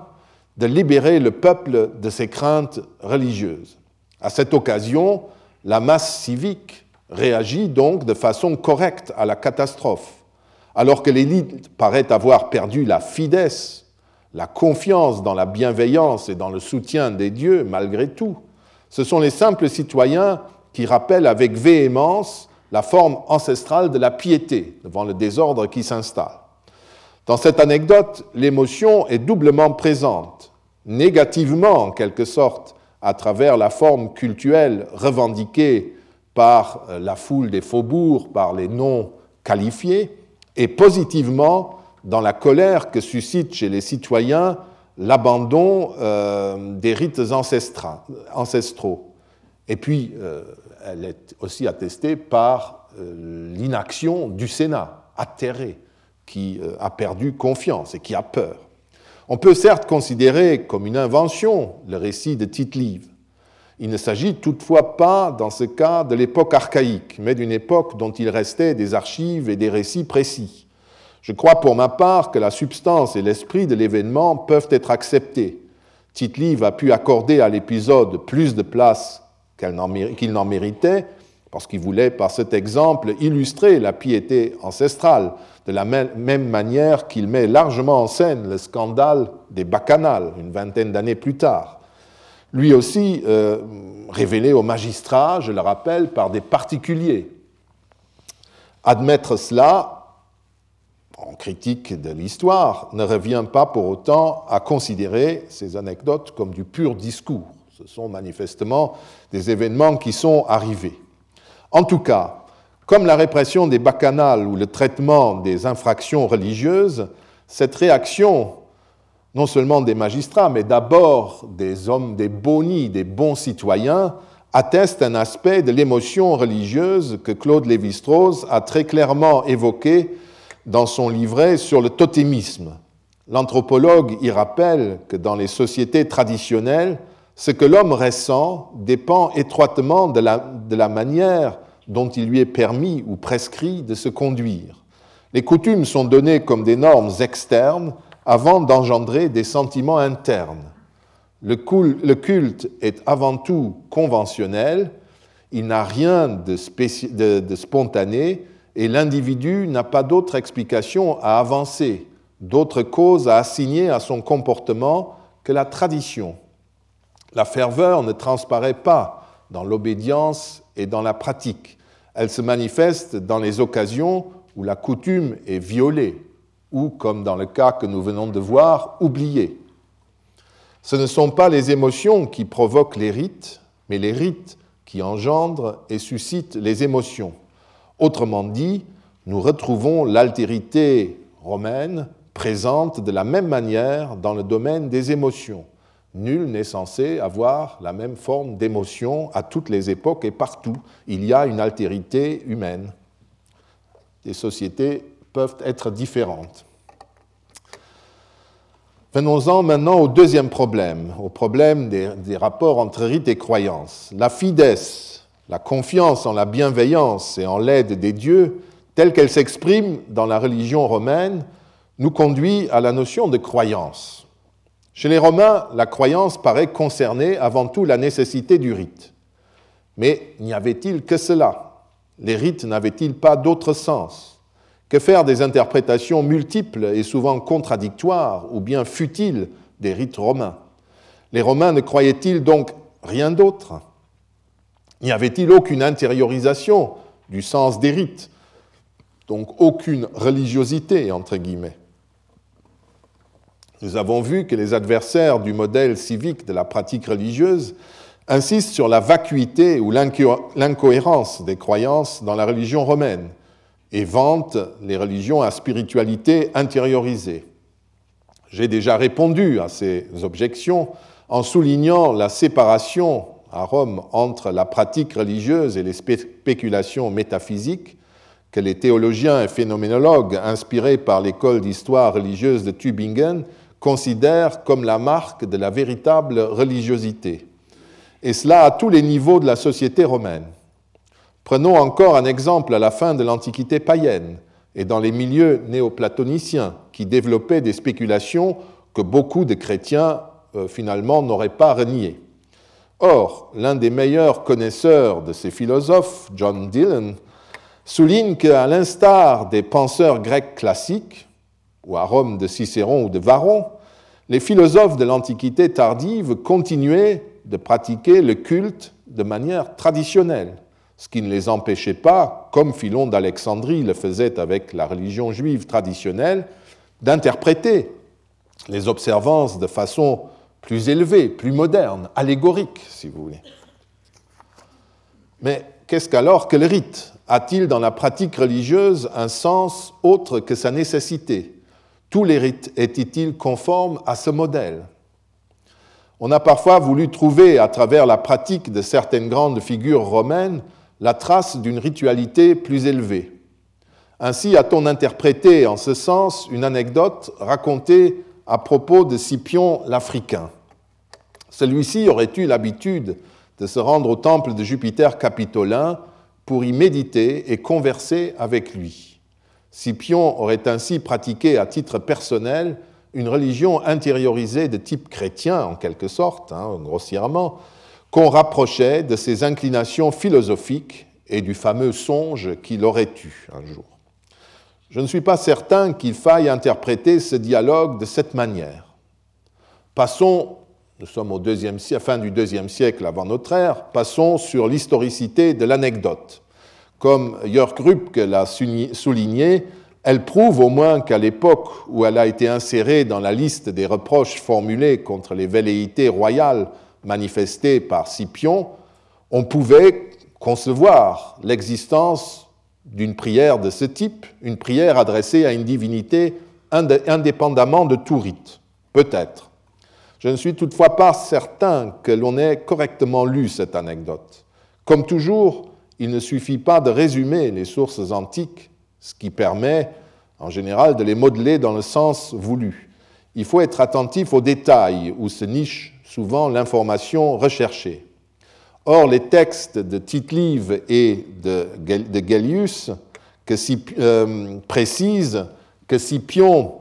de libérer le peuple de ses craintes religieuses. À cette occasion, la masse civique réagit donc de façon correcte à la catastrophe alors que l'élite paraît avoir perdu la fides, la confiance dans la bienveillance et dans le soutien des dieux malgré tout, ce sont les simples citoyens qui rappellent avec véhémence la forme ancestrale de la piété devant le désordre qui s'installe. Dans cette anecdote, l'émotion est doublement présente, négativement en quelque sorte, à travers la forme cultuelle revendiquée par la foule des faubourgs, par les noms qualifiés, et positivement dans la colère que suscite chez les citoyens l'abandon euh, des rites ancestraux. Et puis, euh, elle est aussi attestée par euh, l'inaction du Sénat, atterré, qui a perdu confiance et qui a peur. On peut certes considérer comme une invention le récit de Tite-Live. Il ne s'agit toutefois pas, dans ce cas, de l'époque archaïque, mais d'une époque dont il restait des archives et des récits précis. Je crois pour ma part que la substance et l'esprit de l'événement peuvent être acceptés. Tite-Live a pu accorder à l'épisode plus de place qu'il n'en méritait, parce qu'il voulait par cet exemple illustrer la piété ancestrale, de la même manière qu'il met largement en scène le scandale des bacchanales une vingtaine d'années plus tard. Lui aussi euh, révélé au magistrat, je le rappelle, par des particuliers. Admettre cela, en critique de l'histoire, ne revient pas pour autant à considérer ces anecdotes comme du pur discours. Ce sont manifestement des événements qui sont arrivés. En tout cas, comme la répression des bacchanales ou le traitement des infractions religieuses, cette réaction, non seulement des magistrats, mais d'abord des hommes, des bonis, des bons citoyens, atteste un aspect de l'émotion religieuse que Claude Lévi-Strauss a très clairement évoqué dans son livret sur le totémisme. L'anthropologue y rappelle que dans les sociétés traditionnelles, ce que l'homme ressent dépend étroitement de la, de la manière dont il lui est permis ou prescrit de se conduire. Les coutumes sont données comme des normes externes avant d'engendrer des sentiments internes. Le culte est avant tout conventionnel, il n'a rien de, de, spontané et l'individu n'a pas d'autre explication à avancer, d'autre cause à assigner à son comportement que la tradition. La ferveur ne transparaît pas dans l'obédience et dans la pratique. Elle se manifeste dans les occasions où la coutume est violée ou, comme dans le cas que nous venons de voir, oubliée. Ce ne sont pas les émotions qui provoquent les rites, mais les rites qui engendrent et suscitent les émotions. Autrement dit, nous retrouvons l'altérité romaine présente de la même manière dans le domaine des émotions. Nul n'est censé avoir la même forme d'émotion à toutes les époques et partout. Il y a une altérité humaine. Les sociétés peuvent être différentes. Venons-en maintenant au deuxième problème, au problème des, rapports entre rite et croyance. La fides, la confiance en la bienveillance et en l'aide des dieux, telle qu'elle s'exprime dans la religion romaine, nous conduit à la notion de croyance. Chez les Romains, la croyance paraît concerner avant tout la nécessité du rite. Mais n'y avait-il que cela? Les rites n'avaient-ils pas d'autre sens? Que faire des interprétations multiples et souvent contradictoires ou bien futiles des rites romains? Les Romains ne croyaient-ils donc rien d'autre? N'y avait-il aucune intériorisation du sens des rites? Donc aucune religiosité, entre guillemets nous avons vu que les adversaires du modèle civique de la pratique religieuse insistent sur la vacuité ou l'incohérence des croyances dans la religion romaine et vantent les religions à spiritualité intériorisée. J'ai déjà répondu à ces objections en soulignant la séparation à Rome entre la pratique religieuse et les spéculations métaphysiques que les théologiens et phénoménologues inspirés par l'école d'histoire religieuse de Tübingen considère comme la marque de la véritable religiosité, et cela à tous les niveaux de la société romaine. Prenons encore un exemple à la fin de l'Antiquité païenne et dans les milieux néoplatoniciens qui développaient des spéculations que beaucoup de chrétiens euh, finalement n'auraient pas reniées. Or, l'un des meilleurs connaisseurs de ces philosophes, John Dillon, souligne qu'à l'instar des penseurs grecs classiques, ou à Rome de Cicéron ou de Varron, les philosophes de l'Antiquité tardive continuaient de pratiquer le culte de manière traditionnelle, ce qui ne les empêchait pas, comme Philon d'Alexandrie le faisait avec la religion juive traditionnelle, d'interpréter les observances de façon plus élevée, plus moderne, allégorique, si vous voulez. Mais qu'est-ce qu'alors que le rite A-t-il dans la pratique religieuse un sens autre que sa nécessité? Tous les rites étaient-ils conformes à ce modèle? On a parfois voulu trouver, à travers la pratique de certaines grandes figures romaines, la trace d'une ritualité plus élevée. Ainsi a-t-on interprété en ce sens une anecdote racontée à propos de Scipion l'Africain. Celui-ci aurait eu l'habitude de se rendre au temple de Jupiter capitolin pour y méditer et converser avec lui. Scipion aurait ainsi pratiqué à titre personnel une religion intériorisée de type chrétien, en quelque sorte, hein, grossièrement, qu'on rapprochait de ses inclinations philosophiques et du fameux songe qu'il aurait eu un jour. Je ne suis pas certain qu'il faille interpréter ce dialogue de cette manière. Passons, nous sommes au deuxième, fin du deuxième siècle avant notre ère, passons sur l'historicité de l'anecdote. Comme Jörg Rübke l'a souligné, elle prouve au moins qu'à l'époque où elle a été insérée dans la liste des reproches formulés contre les velléités royales manifestées par Scipion, on pouvait concevoir l'existence d'une prière de ce type, une prière adressée à une divinité indépendamment de tout rite. Peut-être. Je ne suis toutefois pas certain que l'on ait correctement lu cette anecdote. Comme toujours, il ne suffit pas de résumer les sources antiques, ce qui permet en général de les modeler dans le sens voulu. Il faut être attentif aux détails où se niche souvent l'information recherchée. Or, les textes de Tite-Live et de, Gellius que euh, précisent que Scipion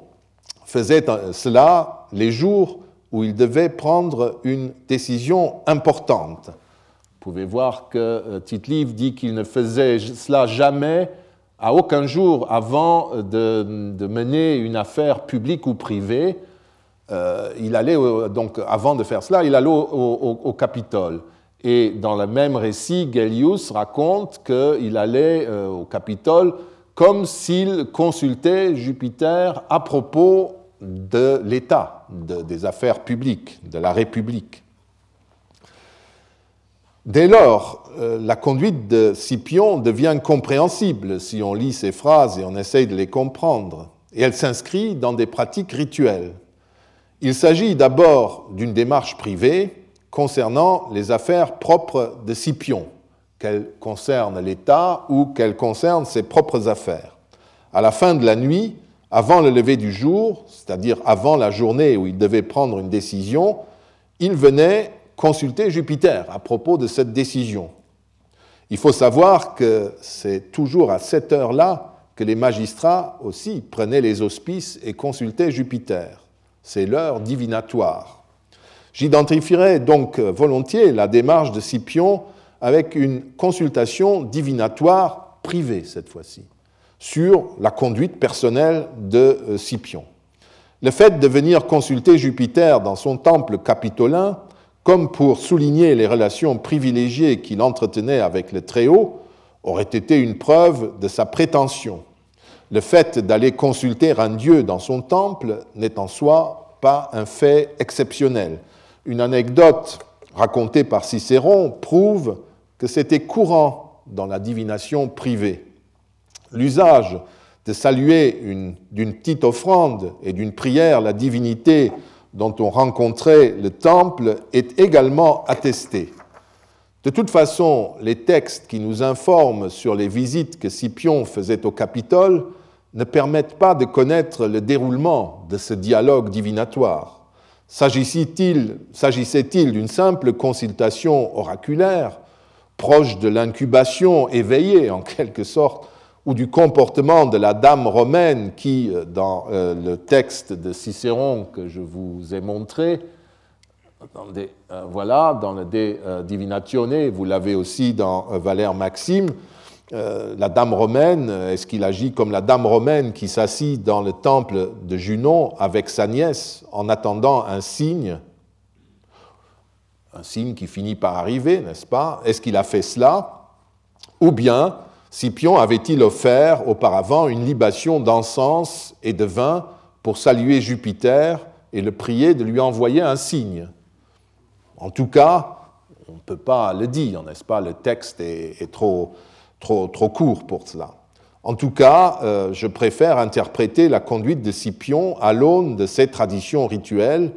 faisait cela les jours où il devait prendre une décision importante. Vous pouvez voir que euh, Tite-Live dit qu'il ne faisait cela jamais à aucun jour avant de, mener une affaire publique ou privée. Euh, il allait donc avant de faire cela, il allait au Capitole. Et dans le même récit, Gellius raconte qu'il allait euh, au Capitole comme s'il consultait Jupiter à propos de l'État, des affaires publiques, de la République. Dès lors, euh, la conduite de Scipion devient compréhensible si on lit ces phrases et on essaye de les comprendre, et elle s'inscrit dans des pratiques rituelles. Il s'agit d'abord d'une démarche privée, concernant les affaires propres de Scipion, qu'elles concernent l'État ou qu'elles concernent ses propres affaires. À la fin de la nuit, avant le lever du jour, c'est-à-dire avant la journée où il devait prendre une décision, il venait consulter Jupiter à propos de cette décision. Il faut savoir que c'est toujours à cette heure-là que les magistrats aussi prenaient les auspices et consultaient Jupiter. C'est l'heure divinatoire. J'identifierai donc volontiers la démarche de Scipion avec une consultation divinatoire privée cette fois-ci sur la conduite personnelle de euh, Scipion. Le fait de venir consulter Jupiter dans son temple capitolin, comme pour souligner les relations privilégiées qu'il entretenait avec le Très-Haut, aurait été une preuve de sa prétention. Le fait d'aller consulter un dieu dans son temple n'est en soi pas un fait exceptionnel. Une anecdote racontée par Cicéron prouve que c'était courant dans la divination privée. L'usage de saluer d'une petite offrande et d'une prière la divinité dont on rencontrait le temple est également attesté. De toute façon, les textes qui nous informent sur les visites que Scipion faisait au Capitole ne permettent pas de connaître le déroulement de ce dialogue divinatoire. S'agissait-il d'une simple consultation oraculaire, proche de l'incubation éveillée en quelque sorte, ou du comportement de la dame romaine qui, euh, dans euh, le texte de Cicéron que je vous ai montré, euh, voilà, dans le De Divinatione, vous l'avez aussi dans Valère Maxime, la dame romaine, est-ce qu'il agit comme la dame romaine qui s'assit dans le temple de Junon avec sa nièce en attendant un signe? Un signe qui finit par arriver, n'est-ce pas? Est-ce qu'il a fait cela? Ou bien Scipion avait-il offert auparavant une libation d'encens et de vin pour saluer Jupiter et le prier de lui envoyer un signe? En tout cas, on ne peut pas le dire, n'est-ce pas? Le texte est trop court pour cela. En tout cas, euh, je préfère interpréter la conduite de Scipion à l'aune de ces traditions rituelles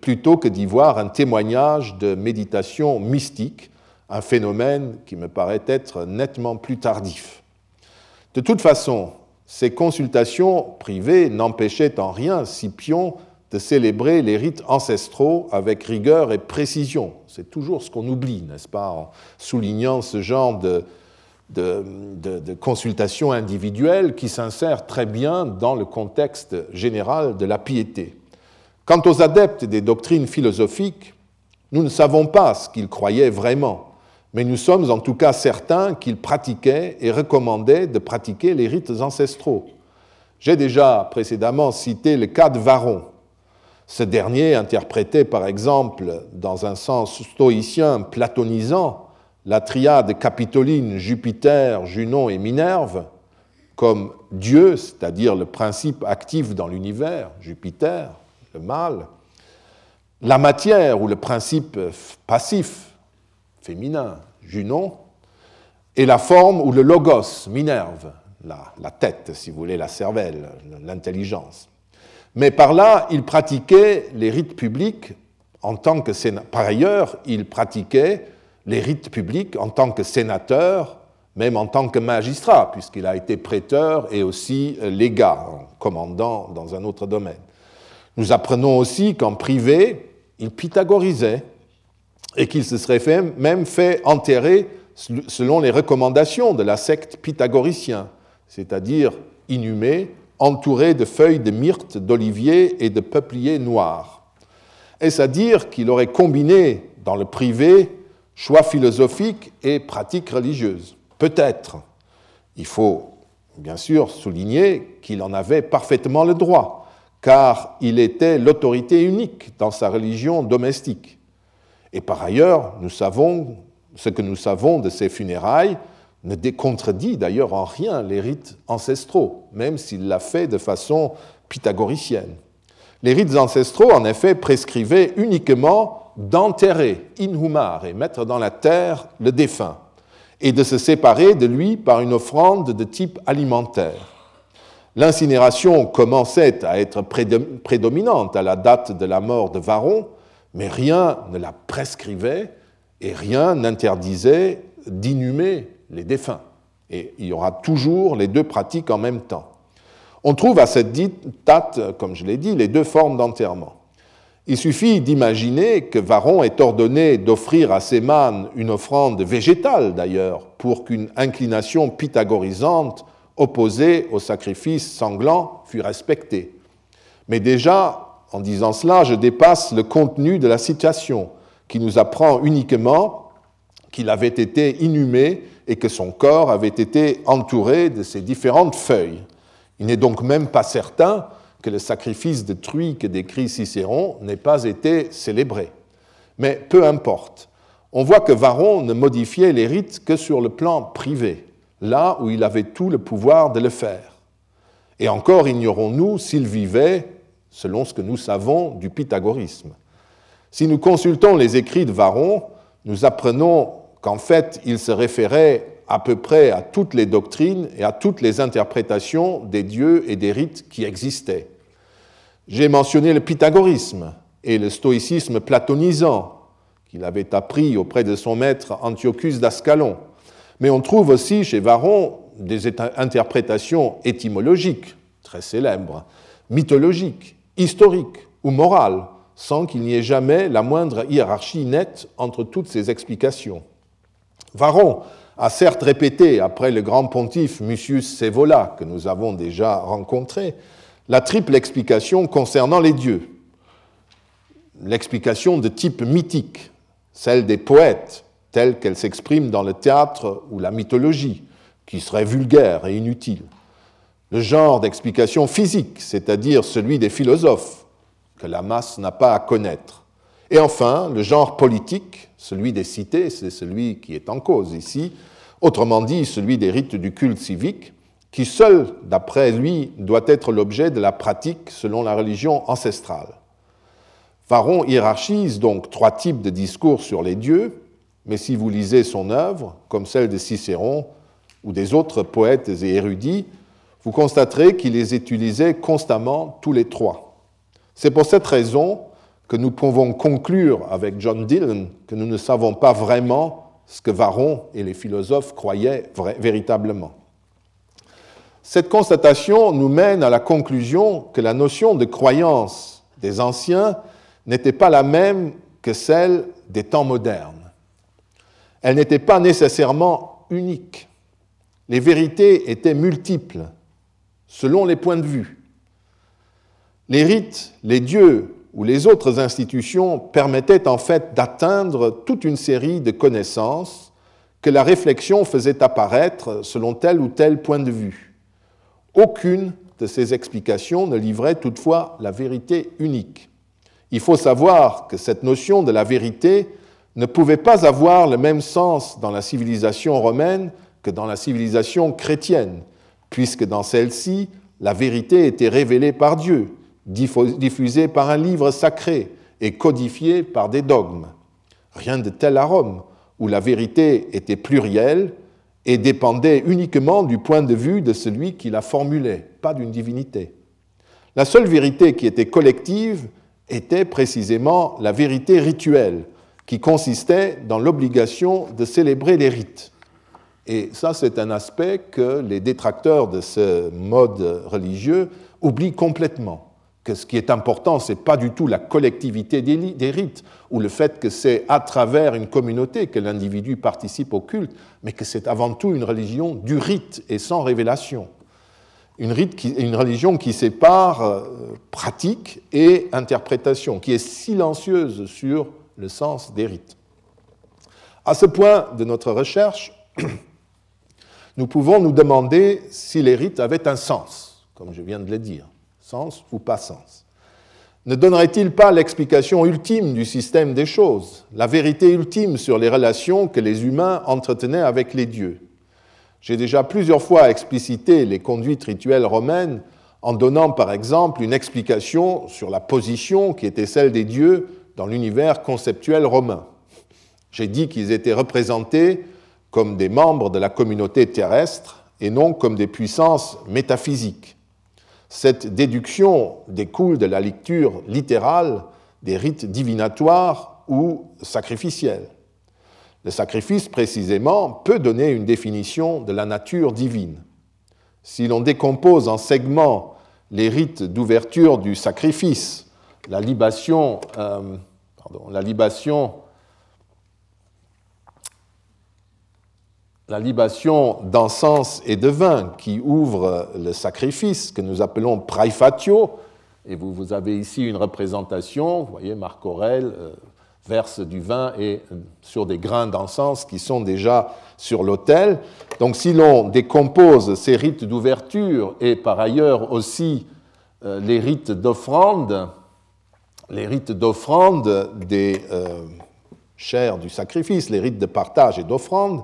plutôt que d'y voir un témoignage de méditation mystique, un phénomène qui me paraît être nettement plus tardif. De toute façon, ces consultations privées n'empêchaient en rien Scipion de célébrer les rites ancestraux avec rigueur et précision. C'est toujours ce qu'on oublie, n'est-ce pas, en soulignant ce genre de, consultation individuelle qui s'insère très bien dans le contexte général de la piété. Quant aux adeptes des doctrines philosophiques, Nous ne savons pas ce qu'il croyait vraiment, mais nous sommes en tout cas certains qu'il pratiquait et recommandait de pratiquer les rites ancestraux. J'ai déjà précédemment cité le cas de Varon. Ce dernier interprétait par exemple, dans un sens stoïcien platonisant, la triade capitoline Jupiter, Junon et Minerve comme Dieu, c'est-à-dire le principe actif dans l'univers, Jupiter, le mal, la matière ou le principe passif, féminin, Junon, et la forme ou le logos, Minerve, la, tête, si vous voulez, la cervelle, l'intelligence. Mais par là, il pratiquait les rites publics en tant que sénateur. Par ailleurs, il pratiquait les rites publics en tant que sénateur, même en tant que magistrat, puisqu'il a été prêteur et aussi légat, commandant dans un autre domaine. Nous apprenons aussi qu'en privé, il pythagorisait et qu'il se serait même fait enterrer selon les recommandations de la secte pythagoricien, c'est-à-dire inhumé, entouré de feuilles de myrte, d'olivier et de peuplier noir. Est-ce à dire qu'il aurait combiné dans le privé choix philosophique et pratique religieuse Peut-être. Il faut bien sûr souligner qu'il en avait parfaitement le droit, car il était l'autorité unique dans sa religion domestique. Et par ailleurs, nous savons, ce que nous savons de ses funérailles ne décontredit d'ailleurs en rien les rites ancestraux, même s'il l'a fait de façon pythagoricienne. Les rites ancestraux, en effet, prescrivaient uniquement d'enterrer, inhumare, et mettre dans la terre le défunt, et de se séparer de lui par une offrande de type alimentaire. L'incinération commençait à être prédominante à la date de la mort de Varon, mais rien ne la prescrivait et rien n'interdisait d'inhumer les défunts. Et il y aura toujours les deux pratiques en même temps. On trouve à cette date, comme je l'ai dit, les deux formes d'enterrement. Il suffit d'imaginer que Varon est ordonné d'offrir à ses mânes une offrande végétale d'ailleurs, pour qu'une inclination pythagorisante opposée au sacrifice sanglant fût respectée. Mais déjà, en disant cela, je dépasse le contenu de la citation, qui nous apprend uniquement qu'il avait été inhumé et que son corps avait été entouré de ces différentes feuilles. Il n'est donc même pas certain que le sacrifice de truie que décrit Cicéron n'ait pas été célébré. Mais peu importe. On voit que Varron ne modifiait les rites que sur le plan privé, là où il avait tout le pouvoir de le faire. Et encore ignorons-nous s'il vivait, selon ce que nous savons, du pythagorisme. Si nous consultons les écrits de Varron, nous apprenons qu'en fait, il se référait à peu près à toutes les doctrines et à toutes les interprétations des dieux et des rites qui existaient. J'ai mentionné le pythagorisme et le stoïcisme platonisant qu'il avait appris auprès de son maître Antiochus d'Ascalon. Mais on trouve aussi chez Varron des interprétations étymologiques très célèbres, mythologiques, historiques ou morales, sans qu'il n'y ait jamais la moindre hiérarchie nette entre toutes ces explications. Varron a certes répété, après le grand pontife Mucius Scevola, que nous avons déjà rencontré, la triple explication concernant les dieux. L'explication de type mythique, celle des poètes, telle qu'elle s'exprime dans le théâtre ou la mythologie, qui serait vulgaire et inutile. Le genre d'explication physique, c'est-à-dire celui des philosophes, que la masse n'a pas à connaître. Et enfin, le genre politique, celui des cités, c'est celui qui est en cause ici, autrement dit celui des rites du culte civique, qui seul, d'après lui, doit être l'objet de la pratique selon la religion ancestrale. Varon hiérarchise donc trois types de discours sur les dieux, mais si vous lisez son œuvre, comme celle de Cicéron ou des autres poètes et érudits, vous constaterez qu'il les utilisait constamment tous les trois. C'est pour cette raison que nous pouvons conclure avec John Dillon que nous ne savons pas vraiment ce que Varron et les philosophes croyaient véritablement. Cette constatation nous mène à la conclusion que la notion de croyance des anciens n'était pas la même que celle des temps modernes. Elle n'était pas nécessairement unique. Les vérités étaient multiples, selon les points de vue. Les rites, les dieux ou les autres institutions permettaient en fait d'atteindre toute une série de connaissances que la réflexion faisait apparaître selon tel ou tel point de vue. Aucune de ces explications ne livrait toutefois la vérité unique. Il faut savoir que cette notion de la vérité ne pouvait pas avoir le même sens dans la civilisation romaine que dans la civilisation chrétienne, puisque dans celle-ci, la vérité était révélée par Dieu, diffusée par un livre sacré et codifiée par des dogmes. Rien de tel à Rome, où la vérité était plurielle et dépendait uniquement du point de vue de celui qui la formulait, pas d'une divinité. La seule vérité qui était collective était précisément la vérité rituelle, qui consistait dans l'obligation de célébrer les rites. Et ça, c'est un aspect que les détracteurs de ce mode religieux oublient complètement. Que ce qui est important, ce n'est pas du tout la collectivité des rites, ou le fait que c'est à travers une communauté que l'individu participe au culte, mais que c'est avant tout une religion du rite et sans révélation. Une, rite une religion qui sépare euh, pratique et interprétation, qui est silencieuse sur le sens des rites. À ce point de notre recherche, nous pouvons nous demander si les rites avaient un sens, comme je viens de le dire, sens ou pas sens. Ne donnerait-il pas l'explication ultime du système des choses, la vérité ultime sur les relations que les humains entretenaient avec les dieux J'ai déjà plusieurs fois explicité les conduites rituelles romaines en donnant par exemple une explication sur la position qui était celle des dieux dans l'univers conceptuel romain. J'ai dit qu'ils étaient représentés comme des membres de la communauté terrestre et non comme des puissances métaphysiques. Cette déduction découle de la lecture littérale des rites divinatoires ou sacrificiels. Le sacrifice, précisément, peut donner une définition de la nature divine. Si l'on décompose en segments les rites d'ouverture du sacrifice, la libation, euh, la libation la libation d'encens et de vin qui ouvre le sacrifice que nous appelons praifatio. Et vous, vous avez ici une représentation, vous voyez, Marc Aurèle euh, verse du vin et, euh, sur des grains d'encens qui sont déjà sur l'autel. Donc si l'on décompose ces rites d'ouverture et par ailleurs aussi euh, les rites d'offrande, les rites d'offrande des chairs du sacrifice, les rites de partage et d'offrande,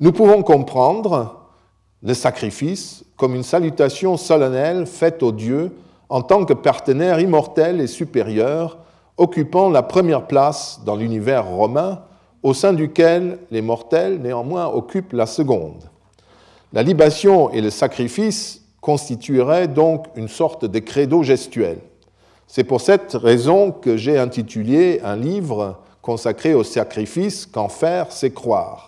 nous pouvons comprendre le sacrifice comme une salutation solennelle faite aux dieux en tant que partenaire immortel et supérieur, occupant la première place dans l'univers romain, au sein duquel les mortels néanmoins occupent la seconde. La libation et le sacrifice constitueraient donc une sorte de credo gestuel. C'est pour cette raison que j'ai intitulé un livre consacré au sacrifice Qu'en faire, c'est croire.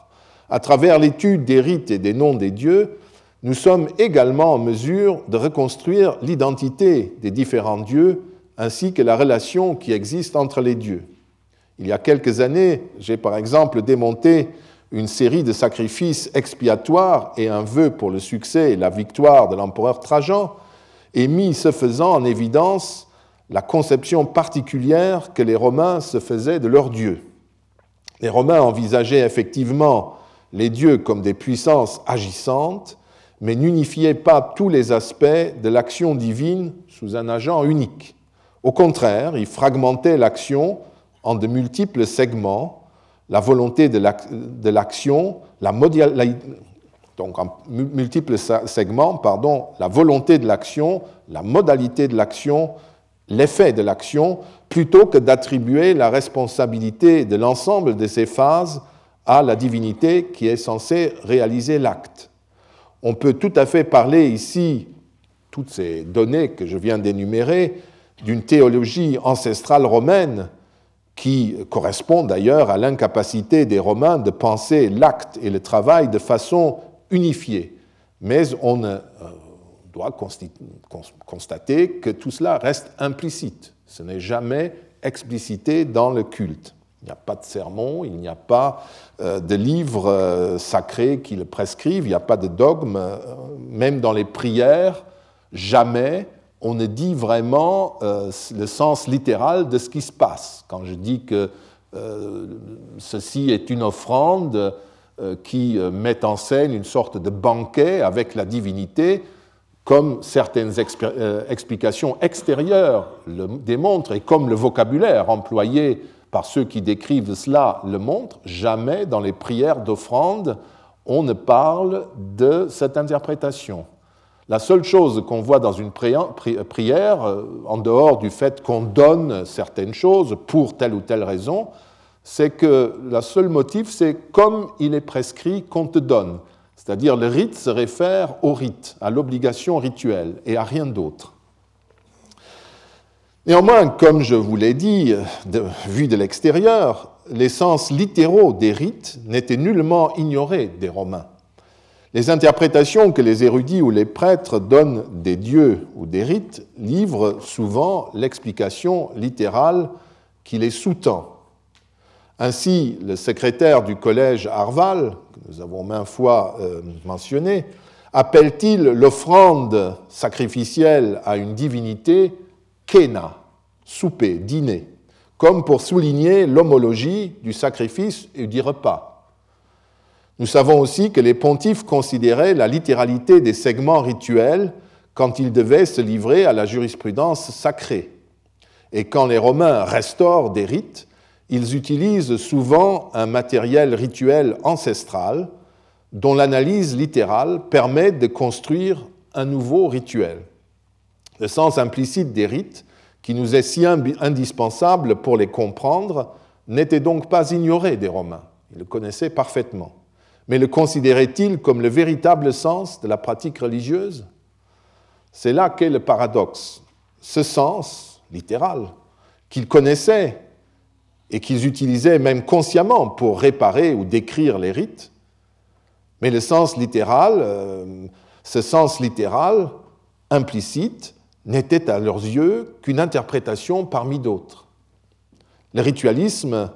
À travers l'étude des rites et des noms des dieux, nous sommes également en mesure de reconstruire l'identité des différents dieux ainsi que la relation qui existe entre les dieux. Il y a quelques années, j'ai par exemple démonté une série de sacrifices expiatoires et un vœu pour le succès et la victoire de l'empereur Trajan, et mis ce faisant en évidence la conception particulière que les Romains se faisaient de leurs dieux. Les Romains envisageaient effectivement les dieux comme des puissances agissantes, mais n'unifiaient pas tous les aspects de l'action divine sous un agent unique. Au contraire, ils fragmentaient l'action en de multiples segments, la volonté de l'action, la modalité de l'action, l'effet de l'action, plutôt que d'attribuer la responsabilité de l'ensemble de ces phases à la divinité qui est censée réaliser l'acte. On peut tout à fait parler ici, toutes ces données que je viens d'énumérer, d'une théologie ancestrale romaine qui correspond d'ailleurs à l'incapacité des Romains de penser l'acte et le travail de façon unifiée. Mais on euh, doit constater que tout cela reste implicite. Ce n'est jamais explicité dans le culte. Il n'y a pas de sermon, il n'y a pas euh, de livres euh, sacrés qui le prescrivent, il n'y a pas de dogme, euh, même dans les prières, jamais on ne dit vraiment euh, le sens littéral de ce qui se passe. Quand je dis que ceci est une offrande qui met en scène une sorte de banquet avec la divinité, comme certaines explications extérieures le démontrent et comme le vocabulaire employé par ceux qui décrivent cela le montre, jamais dans les prières d'offrande on ne parle de cette interprétation. La seule chose qu'on voit dans une prière, euh, en dehors du fait qu'on donne certaines choses pour telle ou telle raison, c'est que le seul motif, c'est comme il est prescrit qu'on te donne. C'est-à-dire le rite se réfère au rite, à l'obligation rituelle et à rien d'autre. Néanmoins, comme je vous l'ai dit, vu de l'extérieur, les sens littéraux des rites n'étaient nullement ignorés des Romains. Les interprétations que les érudits ou les prêtres donnent des dieux ou des rites livrent souvent l'explication littérale qui les sous-tend. Ainsi, le secrétaire du collège Arval, que nous avons maintes fois euh, mentionné, appelle-t-il l'offrande sacrificielle à une divinité Kena, souper, dîner, comme pour souligner l'homologie du sacrifice et du repas. Nous savons aussi que les pontifes considéraient la littéralité des segments rituels quand ils devaient se livrer à la jurisprudence sacrée. Et quand les Romains restaurent des rites, ils utilisent souvent un matériel rituel ancestral dont l'analyse littérale permet de construire un nouveau rituel. Le sens implicite des rites, qui nous est si indispensable pour les comprendre, n'était donc pas ignoré des Romains. Ils le connaissaient parfaitement mais le considérait-il comme le véritable sens de la pratique religieuse? C'est là qu'est le paradoxe. Ce sens littéral qu'ils connaissaient et qu'ils utilisaient même consciemment pour réparer ou décrire les rites, mais le sens littéral, euh, ce sens littéral implicite, n'était à leurs yeux qu'une interprétation parmi d'autres. Le ritualisme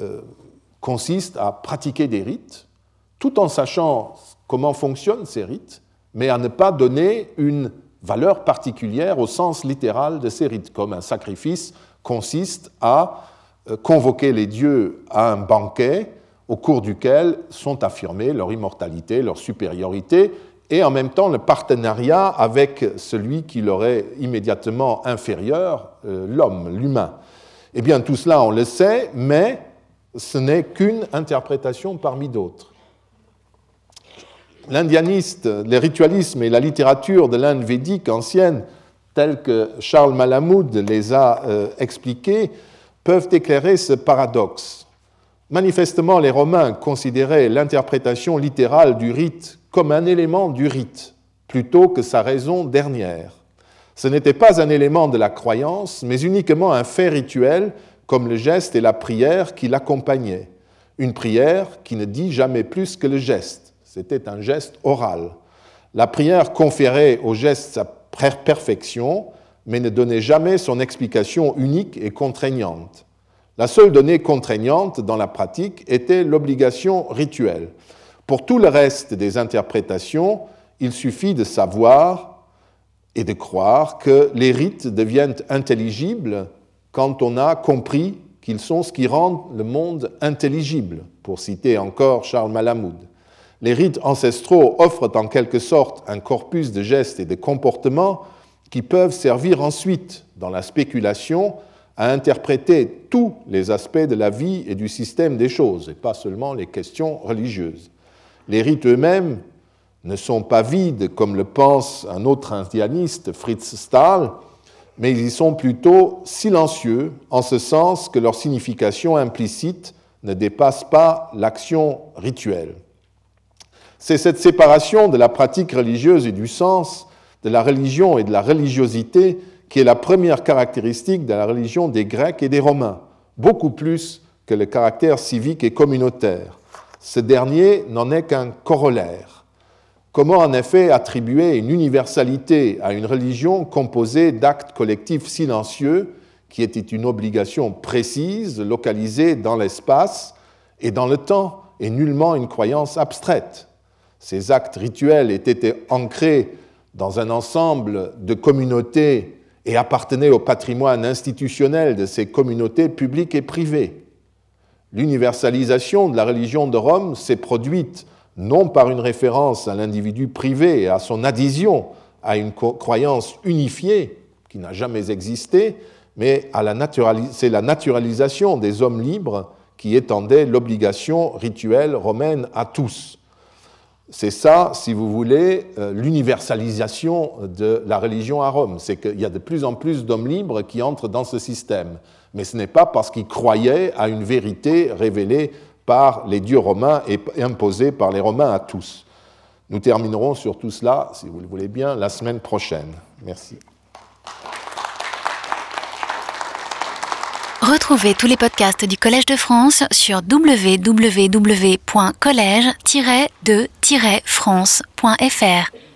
euh, consiste à pratiquer des rites tout en sachant comment fonctionnent ces rites, mais à ne pas donner une valeur particulière au sens littéral de ces rites, comme un sacrifice consiste à euh, convoquer les dieux à un banquet au cours duquel sont affirmées leur immortalité, leur supériorité, et en même temps le partenariat avec celui qui leur est immédiatement inférieur, euh, l'homme, l'humain. Eh bien, tout cela, on le sait, mais ce n'est qu'une interprétation parmi d'autres l'indianiste, les ritualismes et la littérature de l'Inde védique ancienne, telle que Charles Malamud les a euh, expliqués, peuvent éclairer ce paradoxe. Manifestement, les Romains considéraient l'interprétation littérale du rite comme un élément du rite, plutôt que sa raison dernière. Ce n'était pas un élément de la croyance, mais uniquement un fait rituel, comme le geste et la prière qui l'accompagnaient. Une prière qui ne dit jamais plus que le geste c'était un geste oral. La prière conférait au geste sa perfection, mais ne donnait jamais son explication unique et contraignante. La seule donnée contraignante dans la pratique était l'obligation rituelle. Pour tout le reste des interprétations, il suffit de savoir et de croire que les rites deviennent intelligibles quand on a compris qu'ils sont ce qui rend le monde intelligible, pour citer encore Charles Malamud. Les rites ancestraux offrent en quelque sorte un corpus de gestes et de comportements qui peuvent servir ensuite, dans la spéculation, à interpréter tous les aspects de la vie et du système des choses, et pas seulement les questions religieuses. Les rites eux-mêmes ne sont pas vides, comme le pense un autre indianiste, Fritz Stahl, mais ils y sont plutôt silencieux, en ce sens que leur signification implicite ne dépasse pas l'action rituelle. C'est cette séparation de la pratique religieuse et du sens, de la religion et de la religiosité, qui est la première caractéristique de la religion des Grecs et des Romains, beaucoup plus que le caractère civique et communautaire. Ce dernier n'en est qu'un corollaire. Comment en effet attribuer une universalité à une religion composée d'actes collectifs silencieux, qui était une obligation précise, localisée dans l'espace et dans le temps, et nullement une croyance abstraite? Ces actes rituels étaient ancrés dans un ensemble de communautés et appartenaient au patrimoine institutionnel de ces communautés publiques et privées. L'universalisation de la religion de Rome s'est produite non par une référence à l'individu privé et à son adhésion à une croyance unifiée qui n'a jamais existé, mais c'est la naturalisation des hommes libres qui étendait l'obligation rituelle romaine à tous. C'est ça, si vous voulez, euh, l'universalisation de la religion à Rome. C'est qu'il y a de plus en plus d'hommes libres qui entrent dans ce système. Mais ce n'est pas parce qu'ils croyaient à une vérité révélée par les dieux romains et imposée par les Romains à tous. Nous terminerons sur tout cela, si vous le voulez bien, la semaine prochaine. Merci. Retrouvez tous les podcasts du Collège de France sur www.collège-de-france.fr.